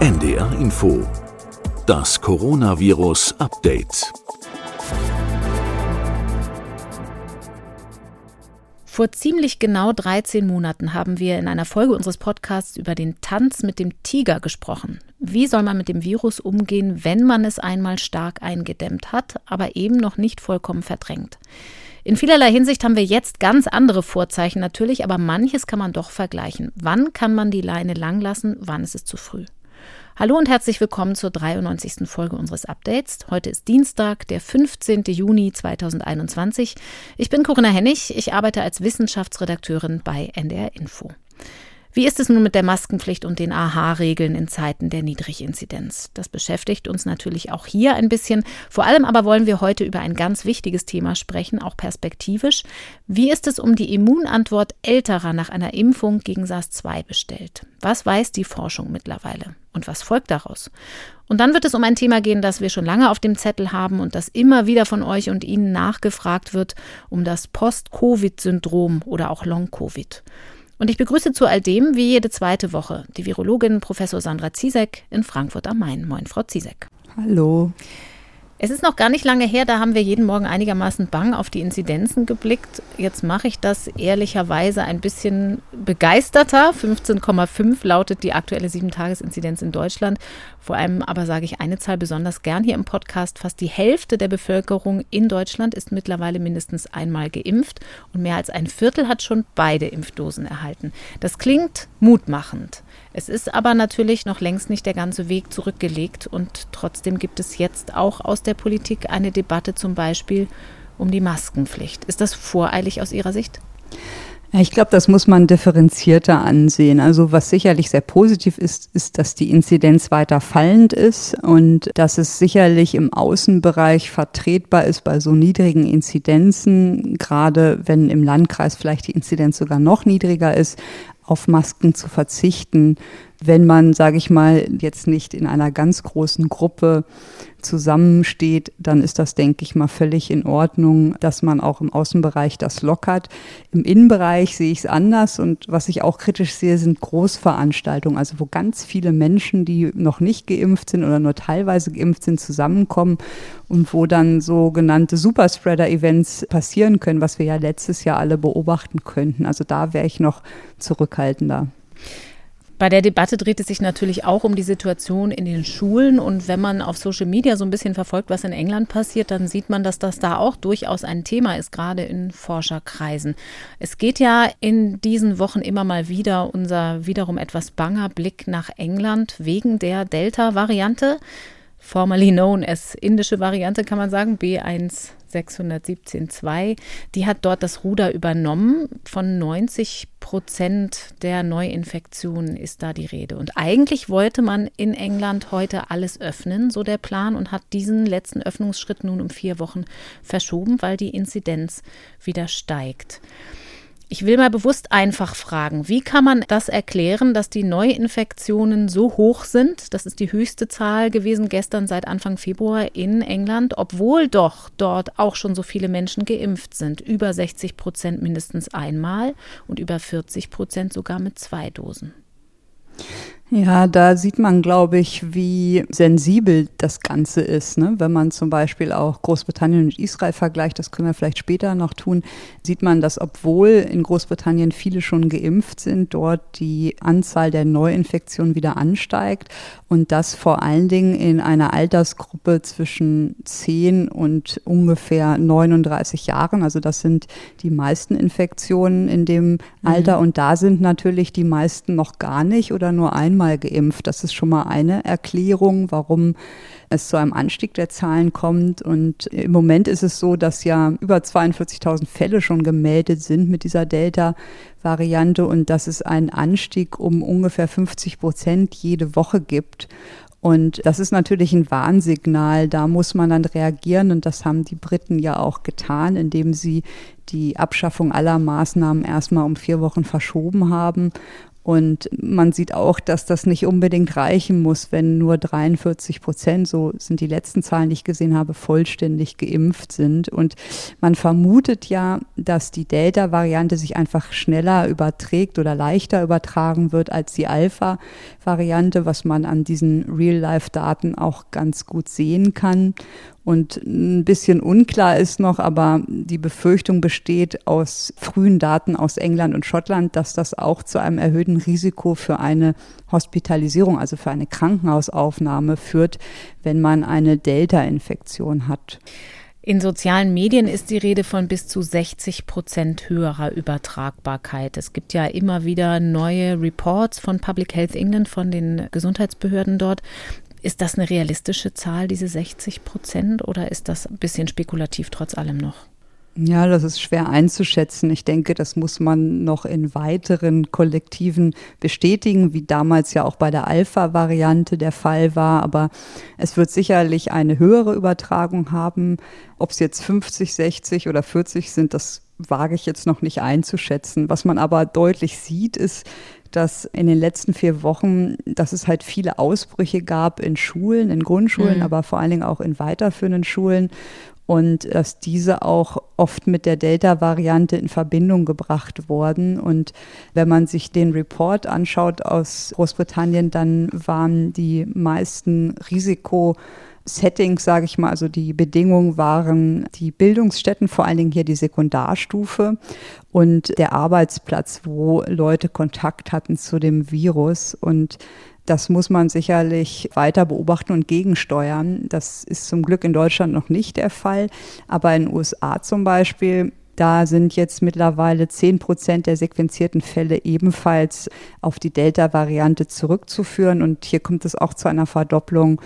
NDR Info. Das Coronavirus Update. Vor ziemlich genau 13 Monaten haben wir in einer Folge unseres Podcasts über den Tanz mit dem Tiger gesprochen. Wie soll man mit dem Virus umgehen, wenn man es einmal stark eingedämmt hat, aber eben noch nicht vollkommen verdrängt? In vielerlei Hinsicht haben wir jetzt ganz andere Vorzeichen natürlich, aber manches kann man doch vergleichen. Wann kann man die Leine lang lassen, wann ist es zu früh? Hallo und herzlich willkommen zur 93. Folge unseres Updates. Heute ist Dienstag, der 15. Juni 2021. Ich bin Corinna Hennig, ich arbeite als Wissenschaftsredakteurin bei NDR Info. Wie ist es nun mit der Maskenpflicht und den AHA-Regeln in Zeiten der Niedriginzidenz? Das beschäftigt uns natürlich auch hier ein bisschen. Vor allem aber wollen wir heute über ein ganz wichtiges Thema sprechen, auch perspektivisch. Wie ist es um die Immunantwort älterer nach einer Impfung gegen SARS-2 bestellt? Was weiß die Forschung mittlerweile? Und was folgt daraus? Und dann wird es um ein Thema gehen, das wir schon lange auf dem Zettel haben und das immer wieder von euch und Ihnen nachgefragt wird, um das Post-Covid-Syndrom oder auch Long-Covid. Und ich begrüße zu all dem, wie jede zweite Woche, die Virologin Professor Sandra Ziesek in Frankfurt am Main. Moin, Frau Ziesek. Hallo. Es ist noch gar nicht lange her, da haben wir jeden Morgen einigermaßen bang auf die Inzidenzen geblickt. Jetzt mache ich das ehrlicherweise ein bisschen begeisterter. 15,5 lautet die aktuelle 7-Tages-Inzidenz in Deutschland. Vor allem aber sage ich eine Zahl besonders gern hier im Podcast. Fast die Hälfte der Bevölkerung in Deutschland ist mittlerweile mindestens einmal geimpft und mehr als ein Viertel hat schon beide Impfdosen erhalten. Das klingt mutmachend. Es ist aber natürlich noch längst nicht der ganze Weg zurückgelegt und trotzdem gibt es jetzt auch aus der Politik eine Debatte zum Beispiel um die Maskenpflicht. Ist das voreilig aus Ihrer Sicht? Ich glaube, das muss man differenzierter ansehen. Also was sicherlich sehr positiv ist, ist, dass die Inzidenz weiter fallend ist und dass es sicherlich im Außenbereich vertretbar ist bei so niedrigen Inzidenzen, gerade wenn im Landkreis vielleicht die Inzidenz sogar noch niedriger ist, auf Masken zu verzichten, wenn man, sage ich mal, jetzt nicht in einer ganz großen Gruppe zusammensteht, dann ist das, denke ich mal, völlig in Ordnung, dass man auch im Außenbereich das lockert. Im Innenbereich sehe ich es anders und was ich auch kritisch sehe, sind Großveranstaltungen, also wo ganz viele Menschen, die noch nicht geimpft sind oder nur teilweise geimpft sind, zusammenkommen und wo dann sogenannte Superspreader-Events passieren können, was wir ja letztes Jahr alle beobachten könnten. Also da wäre ich noch zurückhaltender. Bei der Debatte dreht es sich natürlich auch um die Situation in den Schulen. Und wenn man auf Social Media so ein bisschen verfolgt, was in England passiert, dann sieht man, dass das da auch durchaus ein Thema ist, gerade in Forscherkreisen. Es geht ja in diesen Wochen immer mal wieder unser wiederum etwas banger Blick nach England wegen der Delta-Variante formerly known as indische Variante, kann man sagen, B1 617.2, die hat dort das Ruder übernommen. Von 90 Prozent der Neuinfektionen ist da die Rede. Und eigentlich wollte man in England heute alles öffnen, so der Plan, und hat diesen letzten Öffnungsschritt nun um vier Wochen verschoben, weil die Inzidenz wieder steigt. Ich will mal bewusst einfach fragen, wie kann man das erklären, dass die Neuinfektionen so hoch sind? Das ist die höchste Zahl gewesen gestern seit Anfang Februar in England, obwohl doch dort auch schon so viele Menschen geimpft sind. Über 60 Prozent mindestens einmal und über 40 Prozent sogar mit zwei Dosen. Ja, da sieht man, glaube ich, wie sensibel das Ganze ist. Ne? Wenn man zum Beispiel auch Großbritannien und Israel vergleicht, das können wir vielleicht später noch tun, sieht man, dass obwohl in Großbritannien viele schon geimpft sind, dort die Anzahl der Neuinfektionen wieder ansteigt und das vor allen Dingen in einer Altersgruppe zwischen 10 und ungefähr 39 Jahren. Also das sind die meisten Infektionen in dem Alter mhm. und da sind natürlich die meisten noch gar nicht oder nur einmal einmal geimpft. Das ist schon mal eine Erklärung, warum es zu einem Anstieg der Zahlen kommt. Und im Moment ist es so, dass ja über 42.000 Fälle schon gemeldet sind mit dieser Delta-Variante und dass es einen Anstieg um ungefähr 50 Prozent jede Woche gibt. Und das ist natürlich ein Warnsignal. Da muss man dann reagieren. Und das haben die Briten ja auch getan, indem sie die Abschaffung aller Maßnahmen erstmal um vier Wochen verschoben haben und man sieht auch, dass das nicht unbedingt reichen muss, wenn nur 43 Prozent, so sind die letzten Zahlen, die ich gesehen habe, vollständig geimpft sind. Und man vermutet ja, dass die Delta-Variante sich einfach schneller überträgt oder leichter übertragen wird als die Alpha-Variante, was man an diesen Real-Life-Daten auch ganz gut sehen kann. Und ein bisschen unklar ist noch, aber die Befürchtung besteht aus frühen Daten aus England und Schottland, dass das auch zu einem erhöhten Risiko für eine Hospitalisierung, also für eine Krankenhausaufnahme führt, wenn man eine Delta-Infektion hat. In sozialen Medien ist die Rede von bis zu 60 Prozent höherer Übertragbarkeit. Es gibt ja immer wieder neue Reports von Public Health England, von den Gesundheitsbehörden dort, ist das eine realistische Zahl, diese 60 Prozent, oder ist das ein bisschen spekulativ trotz allem noch? Ja, das ist schwer einzuschätzen. Ich denke, das muss man noch in weiteren Kollektiven bestätigen, wie damals ja auch bei der Alpha-Variante der Fall war. Aber es wird sicherlich eine höhere Übertragung haben. Ob es jetzt 50, 60 oder 40 sind, das wage ich jetzt noch nicht einzuschätzen. Was man aber deutlich sieht, ist, dass in den letzten vier Wochen, dass es halt viele Ausbrüche gab in Schulen, in Grundschulen, mhm. aber vor allen Dingen auch in weiterführenden Schulen und dass diese auch oft mit der Delta-Variante in Verbindung gebracht wurden. Und wenn man sich den Report anschaut aus Großbritannien, dann waren die meisten Risiko Settings, sage ich mal, also die Bedingungen waren die Bildungsstätten, vor allen Dingen hier die Sekundarstufe und der Arbeitsplatz, wo Leute Kontakt hatten zu dem Virus. Und das muss man sicherlich weiter beobachten und gegensteuern. Das ist zum Glück in Deutschland noch nicht der Fall. Aber in den USA zum Beispiel da sind jetzt mittlerweile 10 Prozent der sequenzierten Fälle ebenfalls auf die Delta-Variante zurückzuführen. Und hier kommt es auch zu einer Verdopplung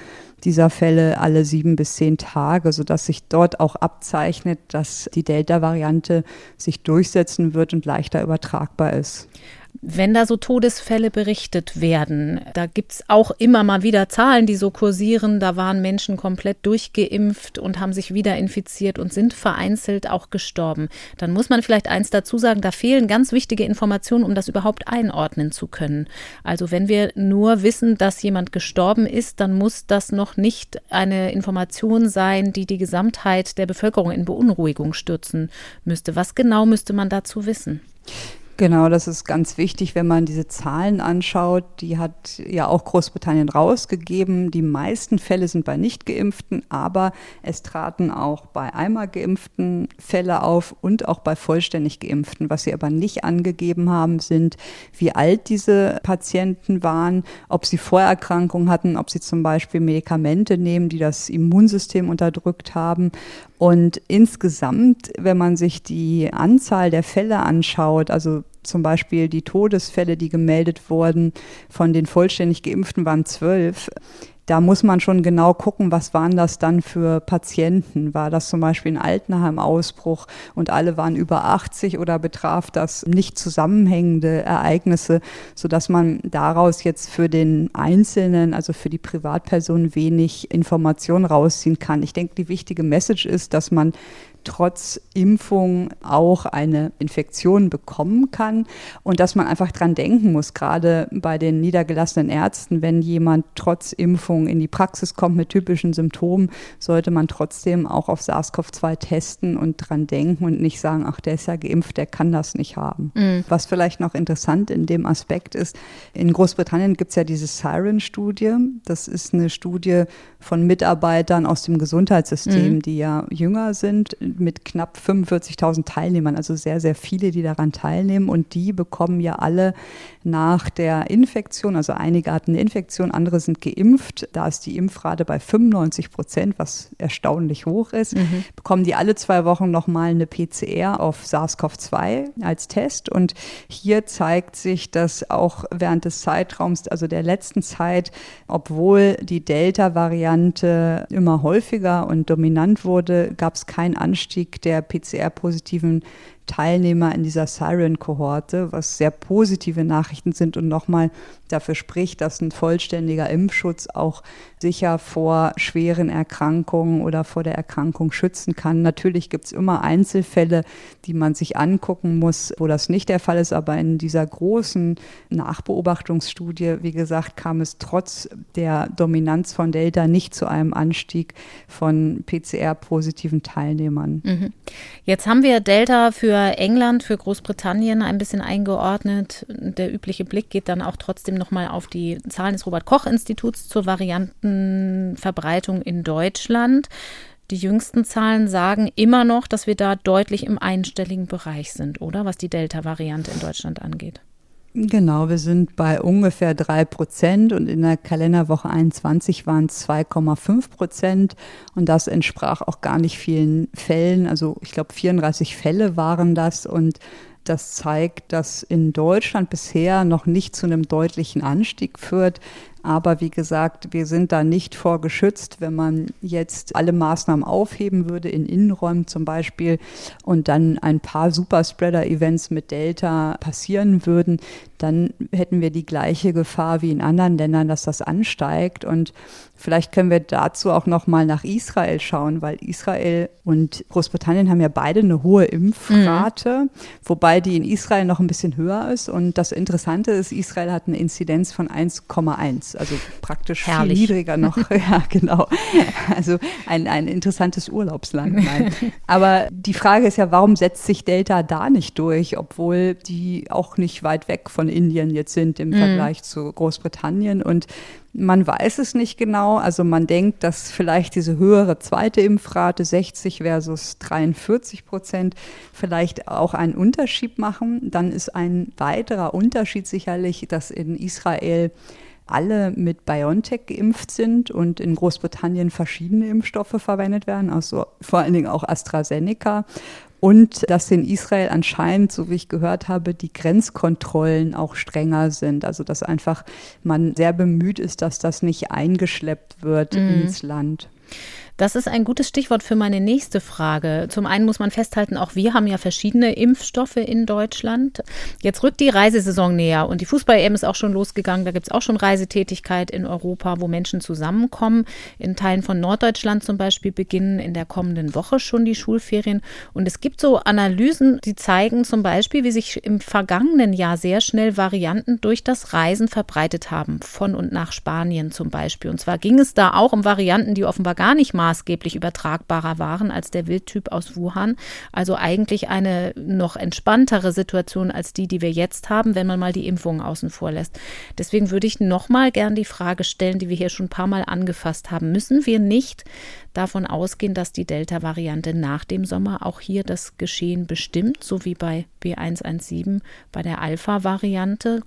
dieser Fälle alle sieben bis zehn Tage, sodass sich dort auch abzeichnet, dass die Delta-Variante sich durchsetzen wird und leichter übertragbar ist. Wenn da so Todesfälle berichtet werden, da gibt es auch immer mal wieder Zahlen, die so kursieren. Da waren Menschen komplett durchgeimpft und haben sich wieder infiziert und sind vereinzelt auch gestorben. Dann muss man vielleicht eins dazu sagen, da fehlen ganz wichtige Informationen, um das überhaupt einordnen zu können. Also wenn wir nur wissen, dass jemand gestorben ist, dann muss das noch nicht eine Information sein, die die Gesamtheit der Bevölkerung in Beunruhigung stürzen müsste. Was genau müsste man dazu wissen? Genau, das ist ganz wichtig, wenn man diese Zahlen anschaut. Die hat ja auch Großbritannien rausgegeben. Die meisten Fälle sind bei Nicht-Geimpften, aber es traten auch bei einmal Geimpften Fälle auf und auch bei vollständig Geimpften. Was sie aber nicht angegeben haben, sind, wie alt diese Patienten waren, ob sie Vorerkrankungen hatten, ob sie zum Beispiel Medikamente nehmen, die das Immunsystem unterdrückt haben und insgesamt, wenn man sich die Anzahl der Fälle anschaut, also zum Beispiel die Todesfälle, die gemeldet wurden von den vollständig geimpften, waren zwölf da muss man schon genau gucken, was waren das dann für Patienten? War das zum Beispiel ein Altenheim-Ausbruch und alle waren über 80 oder betraf das nicht zusammenhängende Ereignisse, sodass man daraus jetzt für den Einzelnen, also für die Privatperson wenig Information rausziehen kann. Ich denke, die wichtige Message ist, dass man trotz Impfung auch eine Infektion bekommen kann und dass man einfach dran denken muss, gerade bei den niedergelassenen Ärzten, wenn jemand trotz Impfung in die Praxis kommt mit typischen Symptomen, sollte man trotzdem auch auf SARS-CoV-2 testen und dran denken und nicht sagen, ach, der ist ja geimpft, der kann das nicht haben. Mhm. Was vielleicht noch interessant in dem Aspekt ist, in Großbritannien gibt es ja diese Siren-Studie. Das ist eine Studie von Mitarbeitern aus dem Gesundheitssystem, mhm. die ja jünger sind, mit knapp 45.000 Teilnehmern, also sehr, sehr viele, die daran teilnehmen. Und die bekommen ja alle nach der Infektion, also einige hatten eine Infektion, andere sind geimpft. Da ist die Impfrate bei 95 Prozent, was erstaunlich hoch ist. Mhm. Bekommen die alle zwei Wochen nochmal eine PCR auf SARS-CoV-2 als Test. Und hier zeigt sich, dass auch während des Zeitraums, also der letzten Zeit, obwohl die Delta-Variante immer häufiger und dominant wurde, gab es keinen Anstieg Anstieg der PCR-positiven Teilnehmer in dieser Siren-Kohorte, was sehr positive Nachrichten sind und nochmal dafür spricht, dass ein vollständiger Impfschutz auch sicher vor schweren Erkrankungen oder vor der Erkrankung schützen kann. Natürlich gibt es immer Einzelfälle, die man sich angucken muss, wo das nicht der Fall ist, aber in dieser großen Nachbeobachtungsstudie, wie gesagt, kam es trotz der Dominanz von Delta nicht zu einem Anstieg von PCR-positiven Teilnehmern. Mhm. Jetzt haben wir Delta für England, für Großbritannien ein bisschen eingeordnet. Der übliche Blick geht dann auch trotzdem nochmal auf die Zahlen des Robert-Koch-Instituts zur Variantenverbreitung in Deutschland. Die jüngsten Zahlen sagen immer noch, dass wir da deutlich im einstelligen Bereich sind, oder? Was die Delta-Variante in Deutschland angeht. Genau, wir sind bei ungefähr drei Prozent und in der Kalenderwoche 21 waren es 2,5 Prozent und das entsprach auch gar nicht vielen Fällen. Also ich glaube 34 Fälle waren das und das zeigt, dass in Deutschland bisher noch nicht zu einem deutlichen Anstieg führt. Aber wie gesagt, wir sind da nicht vorgeschützt, wenn man jetzt alle Maßnahmen aufheben würde, in Innenräumen zum Beispiel, und dann ein paar Superspreader-Events mit Delta passieren würden, dann hätten wir die gleiche Gefahr wie in anderen Ländern, dass das ansteigt. Und vielleicht können wir dazu auch noch mal nach Israel schauen, weil Israel und Großbritannien haben ja beide eine hohe Impfrate, mhm. wobei die in Israel noch ein bisschen höher ist. Und das Interessante ist, Israel hat eine Inzidenz von 1,1, also praktisch Herrlich. viel niedriger noch. ja, genau. Also ein, ein interessantes Urlaubsland. Nein. Aber die Frage ist ja, warum setzt sich Delta da nicht durch, obwohl die auch nicht weit weg von Indien jetzt sind im mhm. Vergleich zu Großbritannien. Und man weiß es nicht genau. Also man denkt, dass vielleicht diese höhere zweite Impfrate 60 versus 43 Prozent vielleicht auch einen Unterschied machen. Dann ist ein weiterer Unterschied sicherlich, dass in Israel alle mit BioNTech geimpft sind und in Großbritannien verschiedene Impfstoffe verwendet werden, also vor allen Dingen auch AstraZeneca. Und dass in Israel anscheinend, so wie ich gehört habe, die Grenzkontrollen auch strenger sind. Also dass einfach man sehr bemüht ist, dass das nicht eingeschleppt wird mhm. ins Land. Das ist ein gutes Stichwort für meine nächste Frage. Zum einen muss man festhalten, auch wir haben ja verschiedene Impfstoffe in Deutschland. Jetzt rückt die Reisesaison näher und die Fußball-EM ist auch schon losgegangen. Da gibt es auch schon Reisetätigkeit in Europa, wo Menschen zusammenkommen. In Teilen von Norddeutschland zum Beispiel beginnen in der kommenden Woche schon die Schulferien. Und es gibt so Analysen, die zeigen zum Beispiel, wie sich im vergangenen Jahr sehr schnell Varianten durch das Reisen verbreitet haben, von und nach Spanien zum Beispiel. Und zwar ging es da auch um Varianten, die offenbar gar nicht mal maßgeblich übertragbarer waren als der Wildtyp aus Wuhan. Also eigentlich eine noch entspanntere Situation als die, die wir jetzt haben, wenn man mal die Impfungen außen vor lässt. Deswegen würde ich nochmal gern die Frage stellen, die wir hier schon ein paar Mal angefasst haben. Müssen wir nicht davon ausgehen, dass die Delta-Variante nach dem Sommer auch hier das Geschehen bestimmt, so wie bei B117 bei der Alpha-Variante?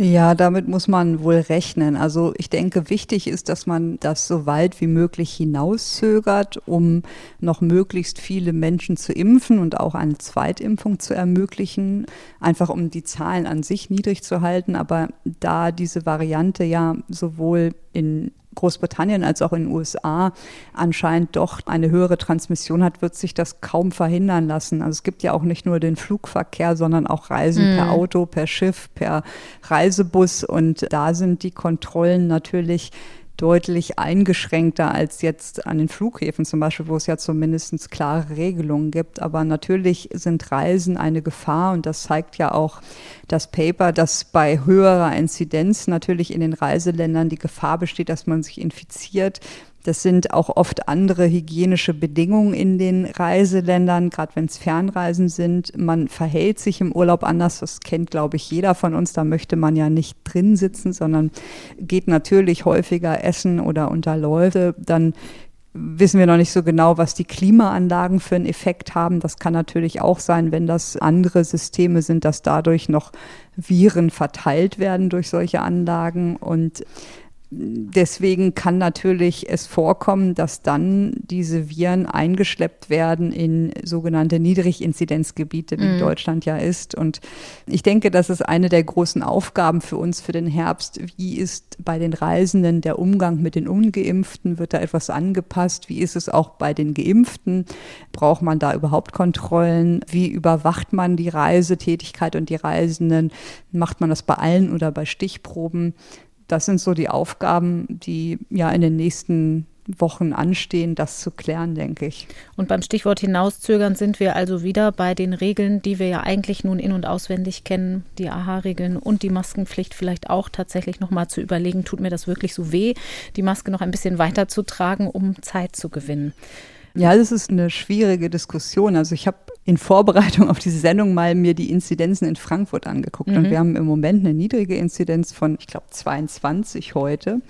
Ja, damit muss man wohl rechnen. Also ich denke, wichtig ist, dass man das so weit wie möglich hinauszögert, um noch möglichst viele Menschen zu impfen und auch eine Zweitimpfung zu ermöglichen, einfach um die Zahlen an sich niedrig zu halten. Aber da diese Variante ja sowohl in Großbritannien als auch in den USA anscheinend doch eine höhere Transmission hat, wird sich das kaum verhindern lassen. Also es gibt ja auch nicht nur den Flugverkehr, sondern auch Reisen mhm. per Auto, per Schiff, per Reisebus und da sind die Kontrollen natürlich deutlich eingeschränkter als jetzt an den Flughäfen zum Beispiel, wo es ja zumindest klare Regelungen gibt. Aber natürlich sind Reisen eine Gefahr und das zeigt ja auch das Paper, dass bei höherer Inzidenz natürlich in den Reiseländern die Gefahr besteht, dass man sich infiziert. Das sind auch oft andere hygienische Bedingungen in den Reiseländern, gerade wenn es Fernreisen sind. Man verhält sich im Urlaub anders. Das kennt, glaube ich, jeder von uns. Da möchte man ja nicht drin sitzen, sondern geht natürlich häufiger essen oder unter Leute. Dann wissen wir noch nicht so genau, was die Klimaanlagen für einen Effekt haben. Das kann natürlich auch sein, wenn das andere Systeme sind, dass dadurch noch Viren verteilt werden durch solche Anlagen. Und deswegen kann natürlich es vorkommen, dass dann diese Viren eingeschleppt werden in sogenannte Niedriginzidenzgebiete, wie mhm. Deutschland ja ist. Und ich denke, das ist eine der großen Aufgaben für uns für den Herbst. Wie ist bei den Reisenden der Umgang mit den Ungeimpften? Wird da etwas angepasst? Wie ist es auch bei den Geimpften? Braucht man da überhaupt Kontrollen? Wie überwacht man die Reisetätigkeit und die Reisenden? Macht man das bei allen oder bei Stichproben? Das sind so die Aufgaben, die ja in den nächsten Wochen anstehen, das zu klären, denke ich. Und beim Stichwort hinauszögern sind wir also wieder bei den Regeln, die wir ja eigentlich nun in- und auswendig kennen, die AHA-Regeln und die Maskenpflicht vielleicht auch tatsächlich nochmal zu überlegen, tut mir das wirklich so weh, die Maske noch ein bisschen weiter zu tragen, um Zeit zu gewinnen. Ja, das ist eine schwierige Diskussion. Also ich habe in Vorbereitung auf diese Sendung mal mir die Inzidenzen in Frankfurt angeguckt. Mhm. Und wir haben im Moment eine niedrige Inzidenz von, ich glaube, 22 heute.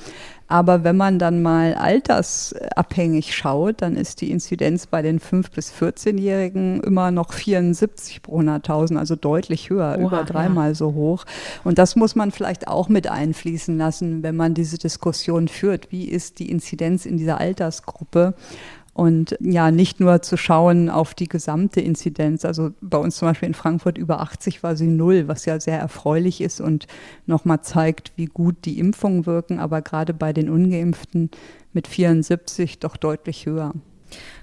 Aber wenn man dann mal altersabhängig schaut, dann ist die Inzidenz bei den 5- bis 14-Jährigen immer noch 74 pro 100.000, also deutlich höher, Oha, über dreimal ja. so hoch. Und das muss man vielleicht auch mit einfließen lassen, wenn man diese Diskussion führt. Wie ist die Inzidenz in dieser Altersgruppe? Und ja, nicht nur zu schauen auf die gesamte Inzidenz. Also bei uns zum Beispiel in Frankfurt über 80 war sie null, was ja sehr erfreulich ist und nochmal zeigt, wie gut die Impfungen wirken, aber gerade bei den Ungeimpften mit 74 doch deutlich höher.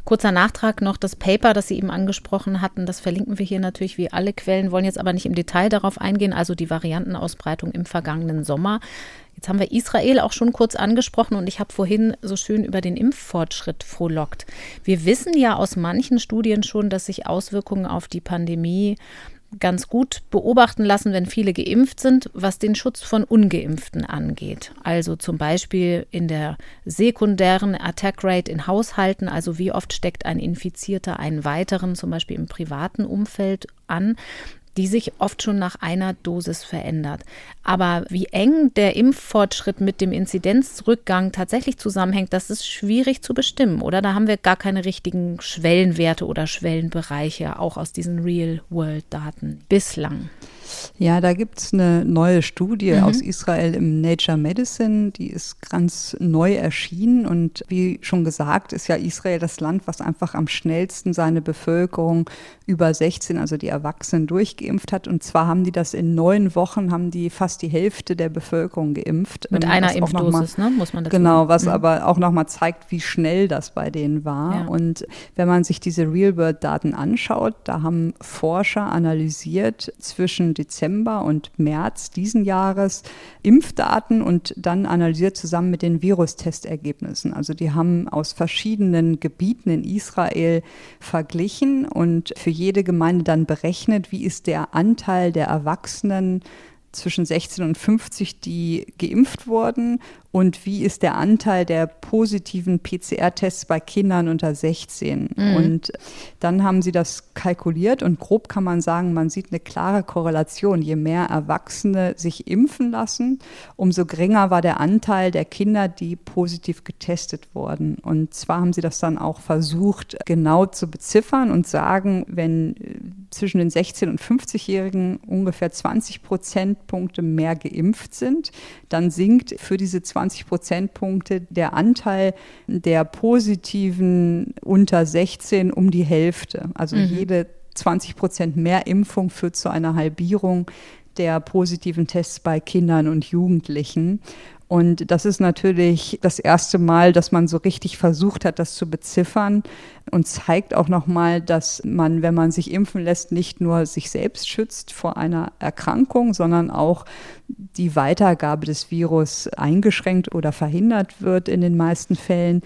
Kurzer Nachtrag noch, das Paper, das Sie eben angesprochen hatten, das verlinken wir hier natürlich wie alle Quellen, wollen jetzt aber nicht im Detail darauf eingehen, also die Variantenausbreitung im vergangenen Sommer. Jetzt haben wir Israel auch schon kurz angesprochen und ich habe vorhin so schön über den Impffortschritt frohlockt. Wir wissen ja aus manchen Studien schon, dass sich Auswirkungen auf die Pandemie ganz gut beobachten lassen, wenn viele geimpft sind, was den Schutz von ungeimpften angeht. Also zum Beispiel in der sekundären Attack Rate in Haushalten, also wie oft steckt ein Infizierter einen weiteren, zum Beispiel im privaten Umfeld an die sich oft schon nach einer Dosis verändert. Aber wie eng der Impffortschritt mit dem Inzidenzrückgang tatsächlich zusammenhängt, das ist schwierig zu bestimmen, oder? Da haben wir gar keine richtigen Schwellenwerte oder Schwellenbereiche, auch aus diesen Real-World-Daten bislang. Ja, da gibt es eine neue Studie mhm. aus Israel im Nature Medicine, die ist ganz neu erschienen. Und wie schon gesagt, ist ja Israel das Land, was einfach am schnellsten seine Bevölkerung über 16, also die Erwachsenen, durchgeimpft hat. Und zwar haben die das in neun Wochen, haben die fast die Hälfte der Bevölkerung geimpft. Mit einer Impfdosis, mal, ne? muss man dazu Genau, was mhm. aber auch nochmal zeigt, wie schnell das bei denen war. Ja. Und wenn man sich diese Real-World-Daten anschaut, da haben Forscher analysiert zwischen Dezember und März diesen Jahres Impfdaten und dann analysiert zusammen mit den Virustestergebnissen. Also die haben aus verschiedenen Gebieten in Israel verglichen und für jede Gemeinde dann berechnet, wie ist der Anteil der Erwachsenen zwischen 16 und 50, die geimpft wurden und wie ist der Anteil der positiven PCR-Tests bei Kindern unter 16. Mhm. Und dann haben sie das kalkuliert und grob kann man sagen, man sieht eine klare Korrelation. Je mehr Erwachsene sich impfen lassen, umso geringer war der Anteil der Kinder, die positiv getestet wurden. Und zwar haben sie das dann auch versucht, genau zu beziffern und sagen, wenn äh, zwischen den 16- und 50-Jährigen ungefähr 20 Prozentpunkte mehr geimpft sind, dann sinkt für diese 20 20 Prozentpunkte der Anteil der positiven unter 16 um die Hälfte. Also mhm. jede 20 Prozent mehr Impfung führt zu einer Halbierung der positiven Tests bei Kindern und Jugendlichen. Und das ist natürlich das erste Mal, dass man so richtig versucht hat, das zu beziffern und zeigt auch nochmal, dass man, wenn man sich impfen lässt, nicht nur sich selbst schützt vor einer Erkrankung, sondern auch die Weitergabe des Virus eingeschränkt oder verhindert wird in den meisten Fällen.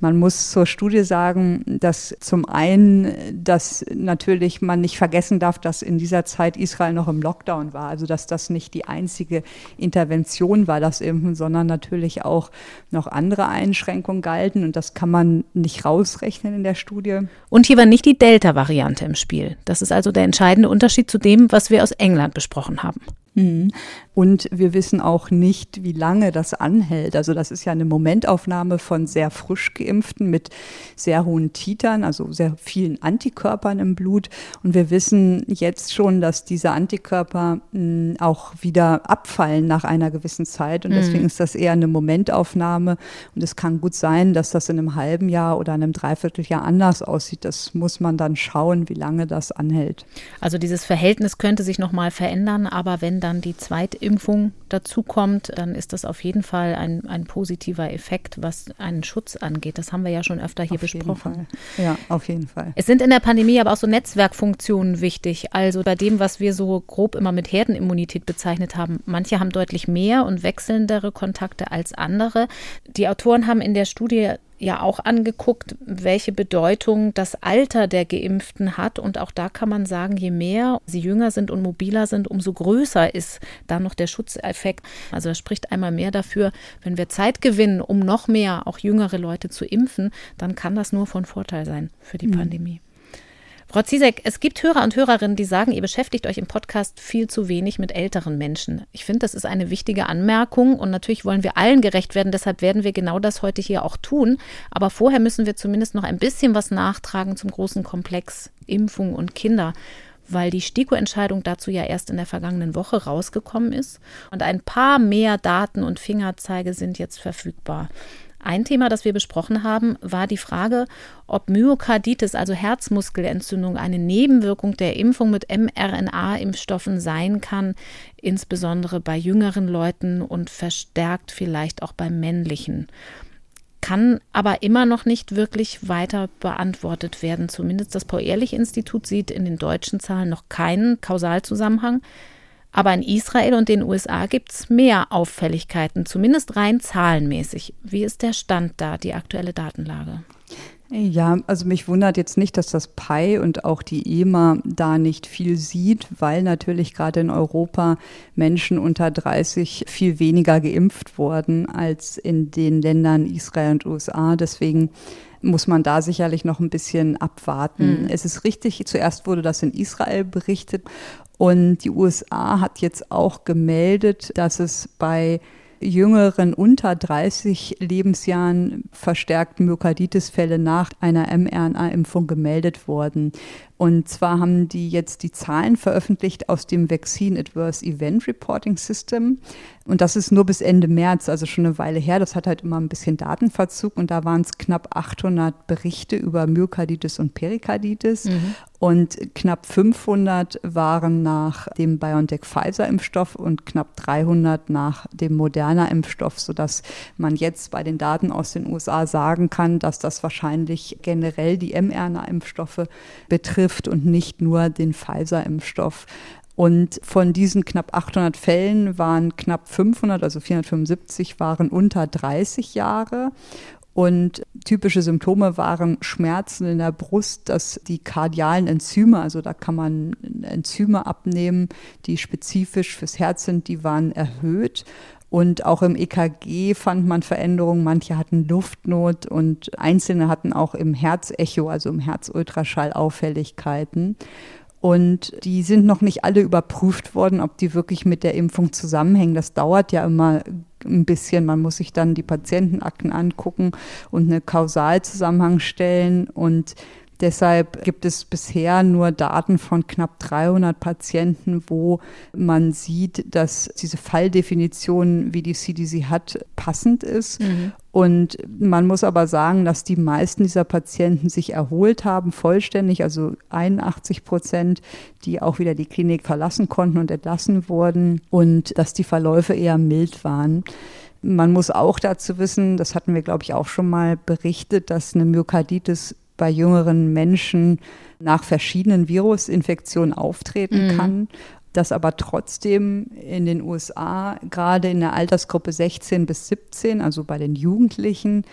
Man muss zur Studie sagen, dass zum einen, dass natürlich man nicht vergessen darf, dass in dieser Zeit Israel noch im Lockdown war, also dass das nicht die einzige Intervention war, das Impfen, sondern natürlich auch noch andere Einschränkungen galten und das kann man nicht rausrechnen in der Studie. Und hier war nicht die Delta-Variante im Spiel. Das ist also der entscheidende Unterschied zu dem, was wir aus England besprochen haben. Mhm. Und wir wissen auch nicht, wie lange das anhält. Also das ist ja eine Momentaufnahme von sehr frisch geimpften mit sehr hohen Titern, also sehr vielen Antikörpern im Blut. Und wir wissen jetzt schon, dass diese Antikörper hm, auch wieder abfallen nach einer gewissen Zeit. Und deswegen mhm. ist das eher eine Momentaufnahme. Und es kann gut sein, dass das in einem halben Jahr oder einem Dreivierteljahr anders aussieht. Das muss man dann schauen, wie lange das anhält. Also dieses Verhältnis könnte sich nochmal verändern, aber wenn dann die zweite Impfung dazukommt, dann ist das auf jeden Fall ein, ein positiver Effekt, was einen Schutz angeht. Das haben wir ja schon öfter hier auf besprochen. Ja, auf jeden Fall. Es sind in der Pandemie aber auch so Netzwerkfunktionen wichtig. Also bei dem, was wir so grob immer mit Herdenimmunität bezeichnet haben. Manche haben deutlich mehr und wechselndere Kontakte als andere. Die Autoren haben in der Studie ja auch angeguckt, welche Bedeutung das Alter der Geimpften hat. Und auch da kann man sagen, je mehr sie jünger sind und mobiler sind, umso größer ist dann noch der Schutzeffekt. Also das spricht einmal mehr dafür, wenn wir Zeit gewinnen, um noch mehr auch jüngere Leute zu impfen, dann kann das nur von Vorteil sein für die mhm. Pandemie. Frau Ziesek, es gibt Hörer und Hörerinnen, die sagen, ihr beschäftigt euch im Podcast viel zu wenig mit älteren Menschen. Ich finde, das ist eine wichtige Anmerkung und natürlich wollen wir allen gerecht werden, deshalb werden wir genau das heute hier auch tun. Aber vorher müssen wir zumindest noch ein bisschen was nachtragen zum großen Komplex Impfung und Kinder weil die STIKO-Entscheidung dazu ja erst in der vergangenen Woche rausgekommen ist. Und ein paar mehr Daten und Fingerzeige sind jetzt verfügbar. Ein Thema, das wir besprochen haben, war die Frage, ob Myokarditis, also Herzmuskelentzündung, eine Nebenwirkung der Impfung mit mRNA-Impfstoffen sein kann, insbesondere bei jüngeren Leuten und verstärkt vielleicht auch bei männlichen. Kann aber immer noch nicht wirklich weiter beantwortet werden. Zumindest das Paul-Ehrlich-Institut sieht in den deutschen Zahlen noch keinen Kausalzusammenhang. Aber in Israel und den USA gibt es mehr Auffälligkeiten, zumindest rein zahlenmäßig. Wie ist der Stand da, die aktuelle Datenlage? Ja, also mich wundert jetzt nicht, dass das PI und auch die EMA da nicht viel sieht, weil natürlich gerade in Europa Menschen unter 30 viel weniger geimpft wurden als in den Ländern Israel und USA. Deswegen muss man da sicherlich noch ein bisschen abwarten. Mhm. Es ist richtig, zuerst wurde das in Israel berichtet und die USA hat jetzt auch gemeldet, dass es bei Jüngeren unter 30 Lebensjahren verstärkt Myokarditis-Fälle nach einer mRNA-Impfung gemeldet worden. Und zwar haben die jetzt die Zahlen veröffentlicht aus dem Vaccine Adverse Event Reporting System. Und das ist nur bis Ende März, also schon eine Weile her. Das hat halt immer ein bisschen Datenverzug. Und da waren es knapp 800 Berichte über Myokarditis und Perikarditis. Mhm. Und knapp 500 waren nach dem BioNTech-Pfizer-Impfstoff und knapp 300 nach dem Moderna-Impfstoff, sodass man jetzt bei den Daten aus den USA sagen kann, dass das wahrscheinlich generell die mRNA-Impfstoffe betrifft und nicht nur den Pfizer-Impfstoff. Und von diesen knapp 800 Fällen waren knapp 500, also 475, waren unter 30 Jahre. Und typische Symptome waren Schmerzen in der Brust, dass die kardialen Enzyme, also da kann man Enzyme abnehmen, die spezifisch fürs Herz sind, die waren erhöht. Und auch im EKG fand man Veränderungen. Manche hatten Luftnot und einzelne hatten auch im Herzecho, also im Herzultraschall Auffälligkeiten. Und die sind noch nicht alle überprüft worden, ob die wirklich mit der Impfung zusammenhängen. Das dauert ja immer ein bisschen. Man muss sich dann die Patientenakten angucken und eine Kausalzusammenhang stellen. Und Deshalb gibt es bisher nur Daten von knapp 300 Patienten, wo man sieht, dass diese Falldefinition, wie die CDC hat, passend ist. Mhm. Und man muss aber sagen, dass die meisten dieser Patienten sich erholt haben, vollständig, also 81 Prozent, die auch wieder die Klinik verlassen konnten und entlassen wurden und dass die Verläufe eher mild waren. Man muss auch dazu wissen, das hatten wir, glaube ich, auch schon mal berichtet, dass eine Myokarditis bei jüngeren Menschen nach verschiedenen Virusinfektionen auftreten mhm. kann, dass aber trotzdem in den USA gerade in der Altersgruppe 16 bis 17, also bei den Jugendlichen,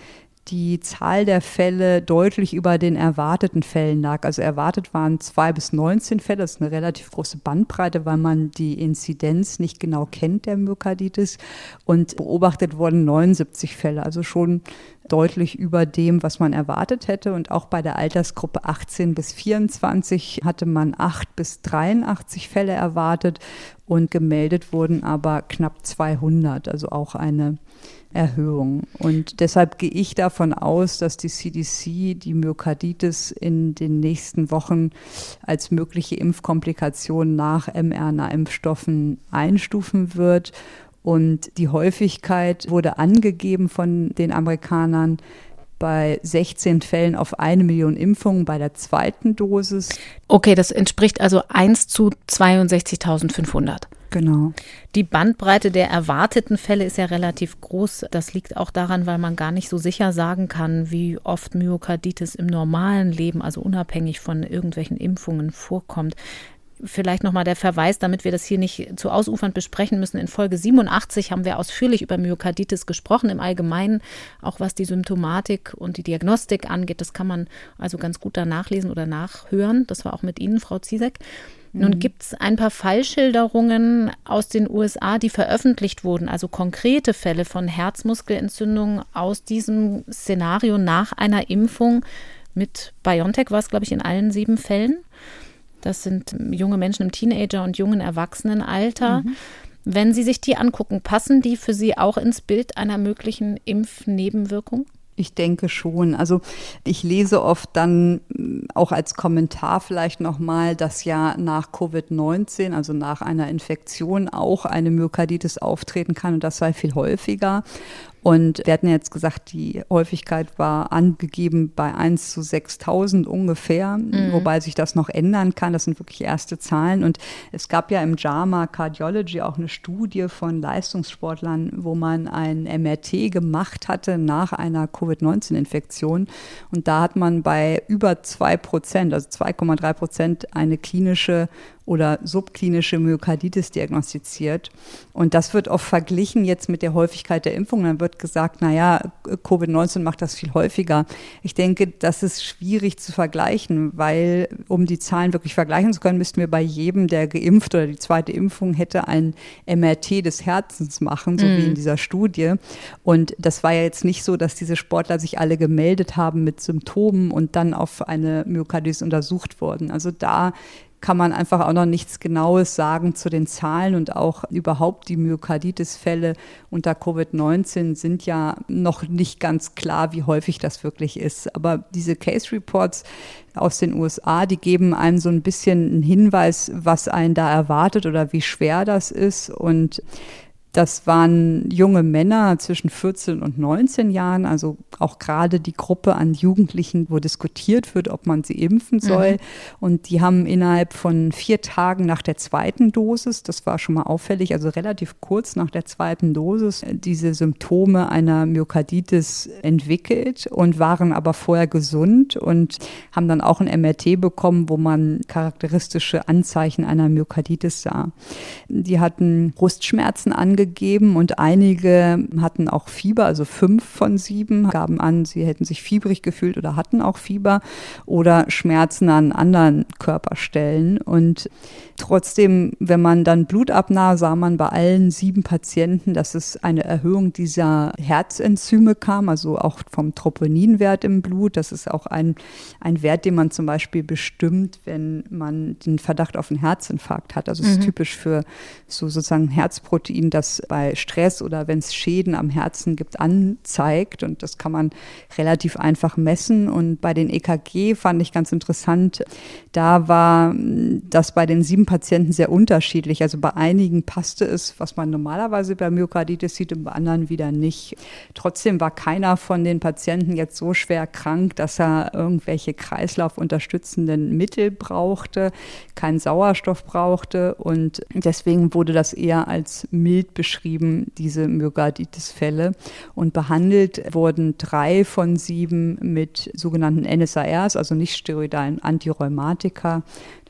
die Zahl der Fälle deutlich über den erwarteten Fällen lag. Also erwartet waren zwei bis 19 Fälle. Das ist eine relativ große Bandbreite, weil man die Inzidenz nicht genau kennt der Myokarditis. Und beobachtet wurden 79 Fälle, also schon deutlich über dem, was man erwartet hätte. Und auch bei der Altersgruppe 18 bis 24 hatte man 8 bis 83 Fälle erwartet und gemeldet wurden aber knapp 200, also auch eine Erhöhung. Und deshalb gehe ich davon aus, dass die CDC die Myokarditis in den nächsten Wochen als mögliche Impfkomplikation nach mRNA-Impfstoffen einstufen wird. Und die Häufigkeit wurde angegeben von den Amerikanern bei 16 Fällen auf eine Million Impfungen bei der zweiten Dosis. Okay, das entspricht also 1 zu 62.500. Genau. Die Bandbreite der erwarteten Fälle ist ja relativ groß. Das liegt auch daran, weil man gar nicht so sicher sagen kann, wie oft Myokarditis im normalen Leben, also unabhängig von irgendwelchen Impfungen, vorkommt vielleicht nochmal der Verweis, damit wir das hier nicht zu ausufernd besprechen müssen. In Folge 87 haben wir ausführlich über Myokarditis gesprochen, im Allgemeinen, auch was die Symptomatik und die Diagnostik angeht. Das kann man also ganz gut da nachlesen oder nachhören. Das war auch mit Ihnen, Frau Ziesek. Nun mhm. gibt es ein paar Fallschilderungen aus den USA, die veröffentlicht wurden, also konkrete Fälle von Herzmuskelentzündungen aus diesem Szenario nach einer Impfung. Mit BioNTech war es, glaube ich, in allen sieben Fällen. Das sind junge Menschen im Teenager- und jungen Erwachsenenalter. Mhm. Wenn Sie sich die angucken, passen die für Sie auch ins Bild einer möglichen Impfnebenwirkung? Ich denke schon. Also ich lese oft dann mm, auch als Kommentar vielleicht nochmal, dass ja nach Covid-19, also nach einer Infektion, auch eine Myokarditis auftreten kann und das sei viel häufiger. Und wir hatten jetzt gesagt, die Häufigkeit war angegeben bei 1 zu 6000 ungefähr, mhm. wobei sich das noch ändern kann. Das sind wirklich erste Zahlen. Und es gab ja im JAMA Cardiology auch eine Studie von Leistungssportlern, wo man ein MRT gemacht hatte nach einer Covid-19-Infektion. Und da hat man bei über 2 Prozent, also 2,3 Prozent, eine klinische oder subklinische Myokarditis diagnostiziert. Und das wird oft verglichen jetzt mit der Häufigkeit der Impfung. Dann wird gesagt, naja, Covid-19 macht das viel häufiger. Ich denke, das ist schwierig zu vergleichen, weil um die Zahlen wirklich vergleichen zu können, müssten wir bei jedem, der geimpft oder die zweite Impfung hätte, ein MRT des Herzens machen, so mm. wie in mhm. dieser Studie. Und das war ja jetzt nicht so, dass diese Sportler sich alle gemeldet haben mit Symptomen und dann auf eine Myokarditis untersucht wurden. Also da kann man einfach auch noch nichts Genaues sagen zu den Zahlen und auch überhaupt die Myokarditis-Fälle unter Covid-19 sind ja noch nicht ganz klar, wie häufig das wirklich ist. Aber diese Case Reports aus den USA, die geben einem so ein bisschen einen Hinweis, was einen da erwartet oder wie schwer das ist und das waren junge Männer zwischen 14 und 19 Jahren, also auch gerade die Gruppe an Jugendlichen, wo diskutiert wird, ob man sie impfen soll. Mhm. Und die haben innerhalb von vier Tagen nach der zweiten Dosis, das war schon mal auffällig, also relativ kurz nach der zweiten Dosis, diese Symptome einer Myokarditis entwickelt und waren aber vorher gesund und haben dann auch ein MRT bekommen, wo man charakteristische Anzeichen einer Myokarditis sah. Die hatten Brustschmerzen angegeben angegeben und einige hatten auch Fieber, also fünf von sieben gaben an, sie hätten sich fiebrig gefühlt oder hatten auch Fieber oder Schmerzen an anderen Körperstellen. Und trotzdem, wenn man dann Blut abnahm, sah man bei allen sieben Patienten, dass es eine Erhöhung dieser Herzenzyme kam, also auch vom Troponinwert im Blut. Das ist auch ein, ein Wert, den man zum Beispiel bestimmt, wenn man den Verdacht auf einen Herzinfarkt hat. Also es mhm. ist typisch für so sozusagen Herzprotein, bei Stress oder wenn es Schäden am Herzen gibt, anzeigt. Und das kann man relativ einfach messen. Und bei den EKG fand ich ganz interessant, da war das bei den sieben Patienten sehr unterschiedlich. Also bei einigen passte es, was man normalerweise bei Myokarditis sieht, und bei anderen wieder nicht. Trotzdem war keiner von den Patienten jetzt so schwer krank, dass er irgendwelche kreislaufunterstützenden Mittel brauchte, keinen Sauerstoff brauchte. Und deswegen wurde das eher als mild beschrieben, diese Myokarditis-Fälle. Und behandelt wurden drei von sieben mit sogenannten NSARs, also nicht steroidalen Antirheumatika.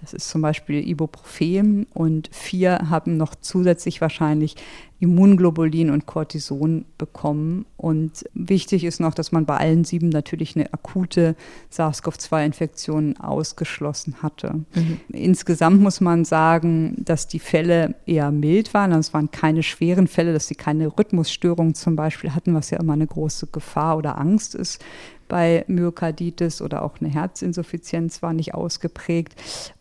Das ist zum Beispiel Ibuprofen und vier haben noch zusätzlich wahrscheinlich Immunglobulin und Cortison bekommen. Und wichtig ist noch, dass man bei allen sieben natürlich eine akute SARS-CoV-2-Infektion ausgeschlossen hatte. Mhm. Insgesamt muss man sagen, dass die Fälle eher mild waren. Also es waren keine schweren Fälle, dass sie keine Rhythmusstörungen zum Beispiel hatten, was ja immer eine große Gefahr oder Angst ist bei Myokarditis oder auch eine Herzinsuffizienz war nicht ausgeprägt.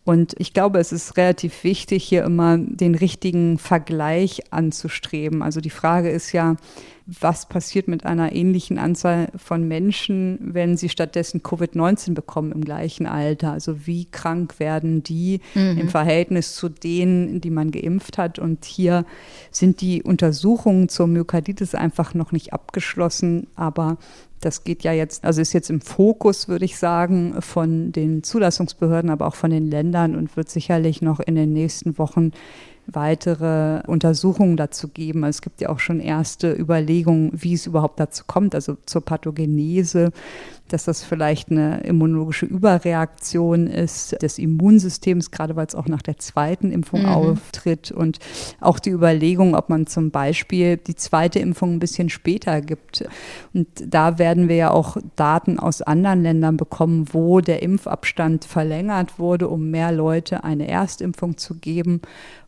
Und ich glaube, es ist relativ wichtig, hier immer den richtigen Vergleich anzustreben. Also die Frage ist ja, was passiert mit einer ähnlichen Anzahl von Menschen, wenn sie stattdessen Covid-19 bekommen im gleichen Alter? Also wie krank werden die mhm. im Verhältnis zu denen, die man geimpft hat? Und hier sind die Untersuchungen zur Myokarditis einfach noch nicht abgeschlossen, aber das geht ja jetzt, also ist jetzt im Fokus, würde ich sagen, von den Zulassungsbehörden, aber auch von den Ländern und wird sicherlich noch in den nächsten Wochen weitere Untersuchungen dazu geben. Es gibt ja auch schon erste Überlegungen, wie es überhaupt dazu kommt, also zur Pathogenese, dass das vielleicht eine immunologische Überreaktion ist des Immunsystems, gerade weil es auch nach der zweiten Impfung mhm. auftritt. Und auch die Überlegung, ob man zum Beispiel die zweite Impfung ein bisschen später gibt. Und da werden wir ja auch Daten aus anderen Ländern bekommen, wo der Impfabstand verlängert wurde, um mehr Leute eine Erstimpfung zu geben.